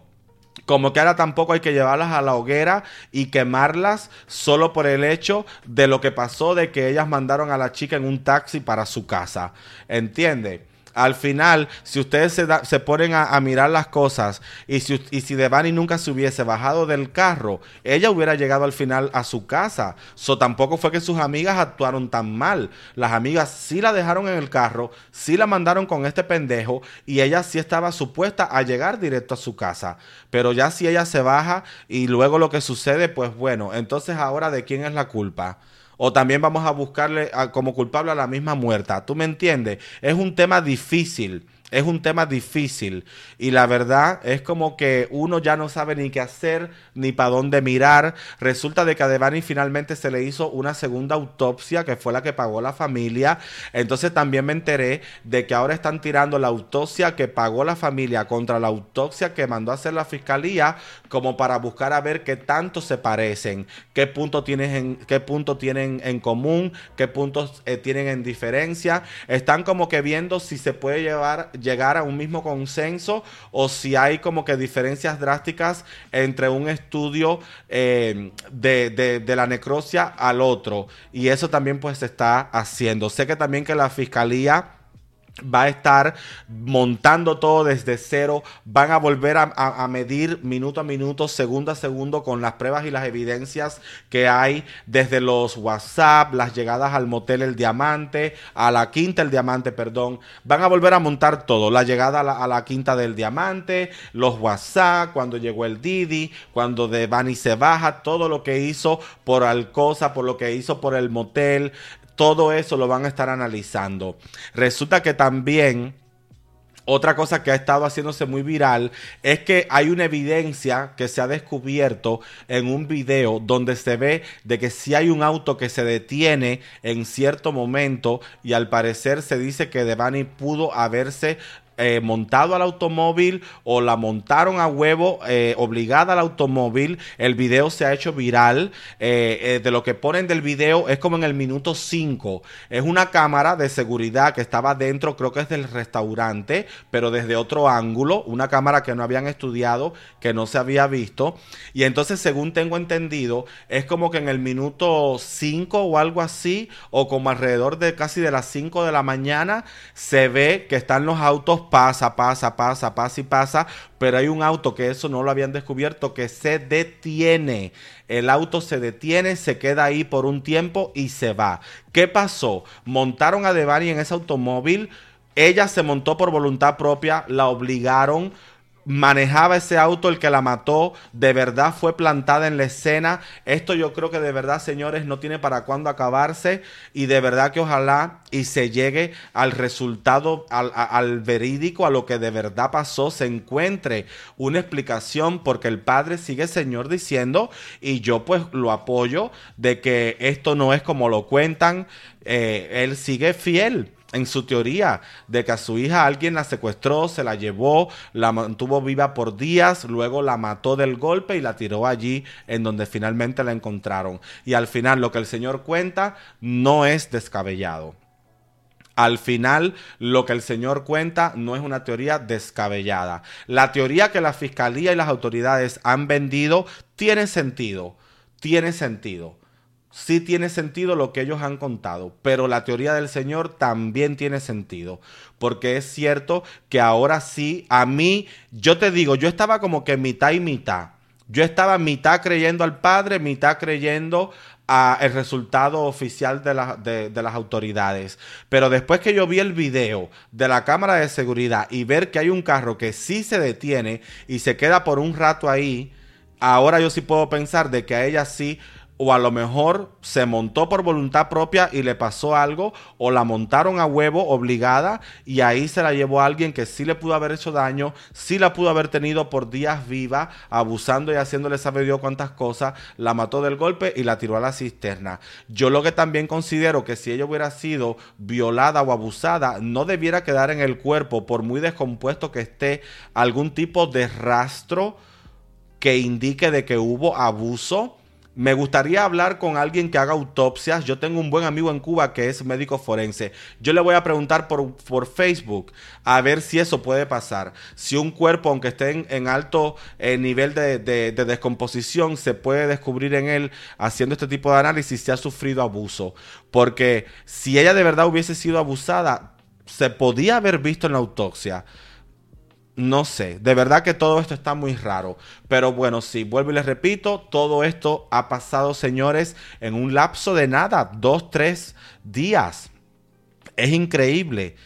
como que ahora tampoco hay que llevarlas a la hoguera y quemarlas solo por el hecho de lo que pasó de que ellas mandaron a la chica en un taxi para su casa. ¿Entiende? Al final, si ustedes se, ponen a, mirar las cosas y si, y si Devani nunca se hubiese bajado del carro, ella hubiera llegado al final a su casa. So tampoco fue que sus amigas actuaron tan mal. Las amigas sí la dejaron en el carro, sí la mandaron con este pendejo y ella sí estaba supuesta a llegar directo a su casa. Pero ya si ella se baja y luego lo que sucede, pues bueno, entonces ahora de quién es la culpa. O también vamos a buscarle como culpable a la misma muerta. ¿Tú me entiendes? Es un tema difícil es un tema difícil y la verdad es como que uno ya no sabe ni qué hacer ni para dónde mirar. Resulta de que a Devani finalmente se le hizo una segunda autopsia que fue la que pagó la familia. Entonces también me enteré de que ahora están tirando la autopsia que pagó la familia contra la autopsia que mandó a hacer la fiscalía como para buscar a ver qué tanto se parecen, qué punto tienes en qué punto tienen en común, qué puntos eh, tienen en diferencia. Están como que viendo si se puede llevar llegar a un mismo consenso o si hay como que diferencias drásticas entre un estudio eh, de, de, la necrosia al otro. Y eso también pues se está haciendo. Sé que también que la fiscalía va a estar montando todo desde cero, van a volver a, medir minuto a minuto, segundo a segundo con las pruebas y las evidencias que hay desde los WhatsApp, las llegadas al motel El Diamante, a la quinta El Diamante, perdón, van a volver a montar todo, la llegada a la, quinta del Diamante, los WhatsApp, cuando llegó el Didi, cuando de Bani se baja, todo lo que hizo por Alcosa, por lo que hizo por el motel, todo eso lo van a estar analizando. Resulta que también otra cosa que ha estado haciéndose muy viral es que hay una evidencia que se ha descubierto en un video donde se ve de que si hay un auto que se detiene en cierto momento y al parecer se dice que Devani pudo haberse eh, montado al automóvil o la montaron a huevo eh, obligada al automóvil. El video se ha hecho viral. Eh, de lo que ponen del video es como en el minuto 5. Es una cámara de seguridad que estaba dentro, creo que es del restaurante, pero desde otro ángulo. Una cámara que no habían estudiado, que no se había visto. Y entonces, según tengo entendido, es como que en el minuto 5 o algo así, o como alrededor de casi de las 5 de la mañana, se ve que están los autos pasa, pasa, pasa, pasa y pasa, pero hay un auto que eso no lo habían descubierto que se detiene. El auto se detiene, se queda ahí por un tiempo y se va. ¿Qué pasó? Montaron a Devani en ese automóvil. Ella se montó por voluntad propia, la obligaron manejaba ese auto, el que la mató, de verdad fue plantada en la escena. Esto yo creo que de verdad, señores, no tiene para cuándo acabarse y de verdad que ojalá y se llegue al resultado, al, verídico, a lo que de verdad pasó, se encuentre una explicación porque el padre sigue, señor, diciendo y yo pues lo apoyo de que esto no es como lo cuentan, eh, él sigue fiel en su teoría de que a su hija alguien la secuestró, se la llevó, la mantuvo viva por días, luego la mató del golpe y la tiró allí en donde finalmente la encontraron. Y al final lo que el Señor cuenta no es descabellado. Al final, lo que el Señor cuenta no es una teoría descabellada. La teoría que la Fiscalía y las autoridades han vendido tiene sentido. Tiene sentido sí tiene sentido lo que ellos han contado, pero la teoría del Señor también tiene sentido, porque es cierto que ahora sí, a mí, yo te digo, yo estaba como que mitad y mitad. Yo estaba mitad creyendo al padre, mitad creyendo a el resultado oficial de, de, las autoridades. Pero después que yo vi el video de la cámara de seguridad y ver que hay un carro que sí se detiene y se queda por un rato ahí, ahora yo sí puedo pensar de que a ella sí o a lo mejor se montó por voluntad propia y le pasó algo, o la montaron a huevo obligada y ahí se la llevó alguien que sí le pudo haber hecho daño, sí la pudo haber tenido por días viva, abusando y haciéndole saber Dios cuántas cosas, la mató del golpe y la tiró a la cisterna. Yo lo que también considero que si ella hubiera sido violada o abusada, no debiera quedar en el cuerpo, por muy descompuesto que esté, algún tipo de rastro que indique de que hubo abuso me gustaría hablar con alguien que haga autopsias. Yo tengo un buen amigo en Cuba que es médico forense. Yo le voy a preguntar por, por Facebook a ver si eso puede pasar. Si un cuerpo, aunque esté en, alto eh, nivel de, de, descomposición, se puede descubrir en él haciendo este tipo de análisis si ha sufrido abuso. Porque si ella de verdad hubiese sido abusada, se podía haber visto en la autopsia no sé, de verdad que todo esto está muy raro. Pero bueno, sí, vuelvo y les repito, todo esto ha pasado, señores, en un lapso de nada, dos, tres días. Es increíble.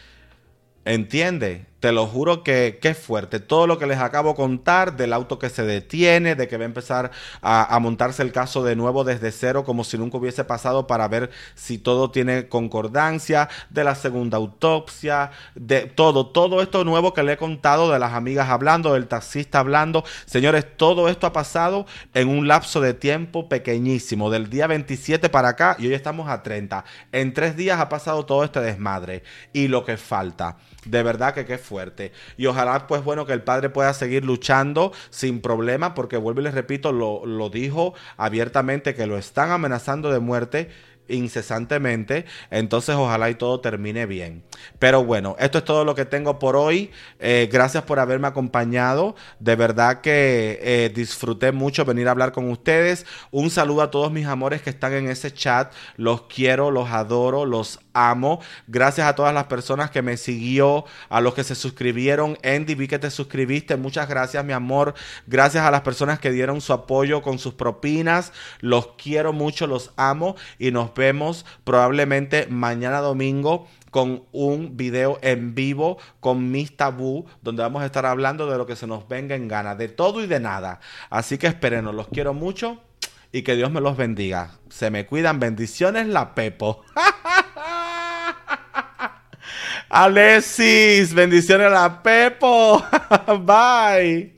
¿Entiende? Te lo juro que, es fuerte. Todo lo que les acabo de contar del auto que se detiene, de que va a empezar a, montarse el caso de nuevo desde cero, como si nunca hubiese pasado, para ver si todo tiene concordancia, de la segunda autopsia, de todo, todo esto nuevo que le he contado, de las amigas hablando, del taxista hablando. Señores, todo esto ha pasado en un lapso de tiempo pequeñísimo, del día 27 para acá, y hoy estamos a 30. En tres días ha pasado todo este desmadre. Y lo que falta. De verdad que qué fuerte. Y ojalá, pues bueno, que el padre pueda seguir luchando sin problema, porque vuelvo y les repito, lo, lo dijo abiertamente que lo están amenazando de muerte incesantemente. Entonces ojalá y todo termine bien. Pero bueno, esto es todo lo que tengo por hoy. Eh, gracias por haberme acompañado. De verdad que eh, disfruté mucho venir a hablar con ustedes. Un saludo a todos mis amores que están en ese chat. Los quiero, los adoro, los amo. Gracias a todas las personas que me siguió, a los que se suscribieron. Andy, vi que te suscribiste. Muchas gracias, mi amor. Gracias a las personas que dieron su apoyo con sus propinas. Los quiero mucho, los amo y nos vemos probablemente mañana domingo con un video en vivo con mis tabú, donde vamos a estar hablando de lo que se nos venga en gana, de todo y de nada. Así que espérenos, los quiero mucho y que Dios me los bendiga. Se me cuidan, bendiciones, la Pepo. [LAUGHS] Alexis, bendiciones, la Pepo. [LAUGHS] Bye.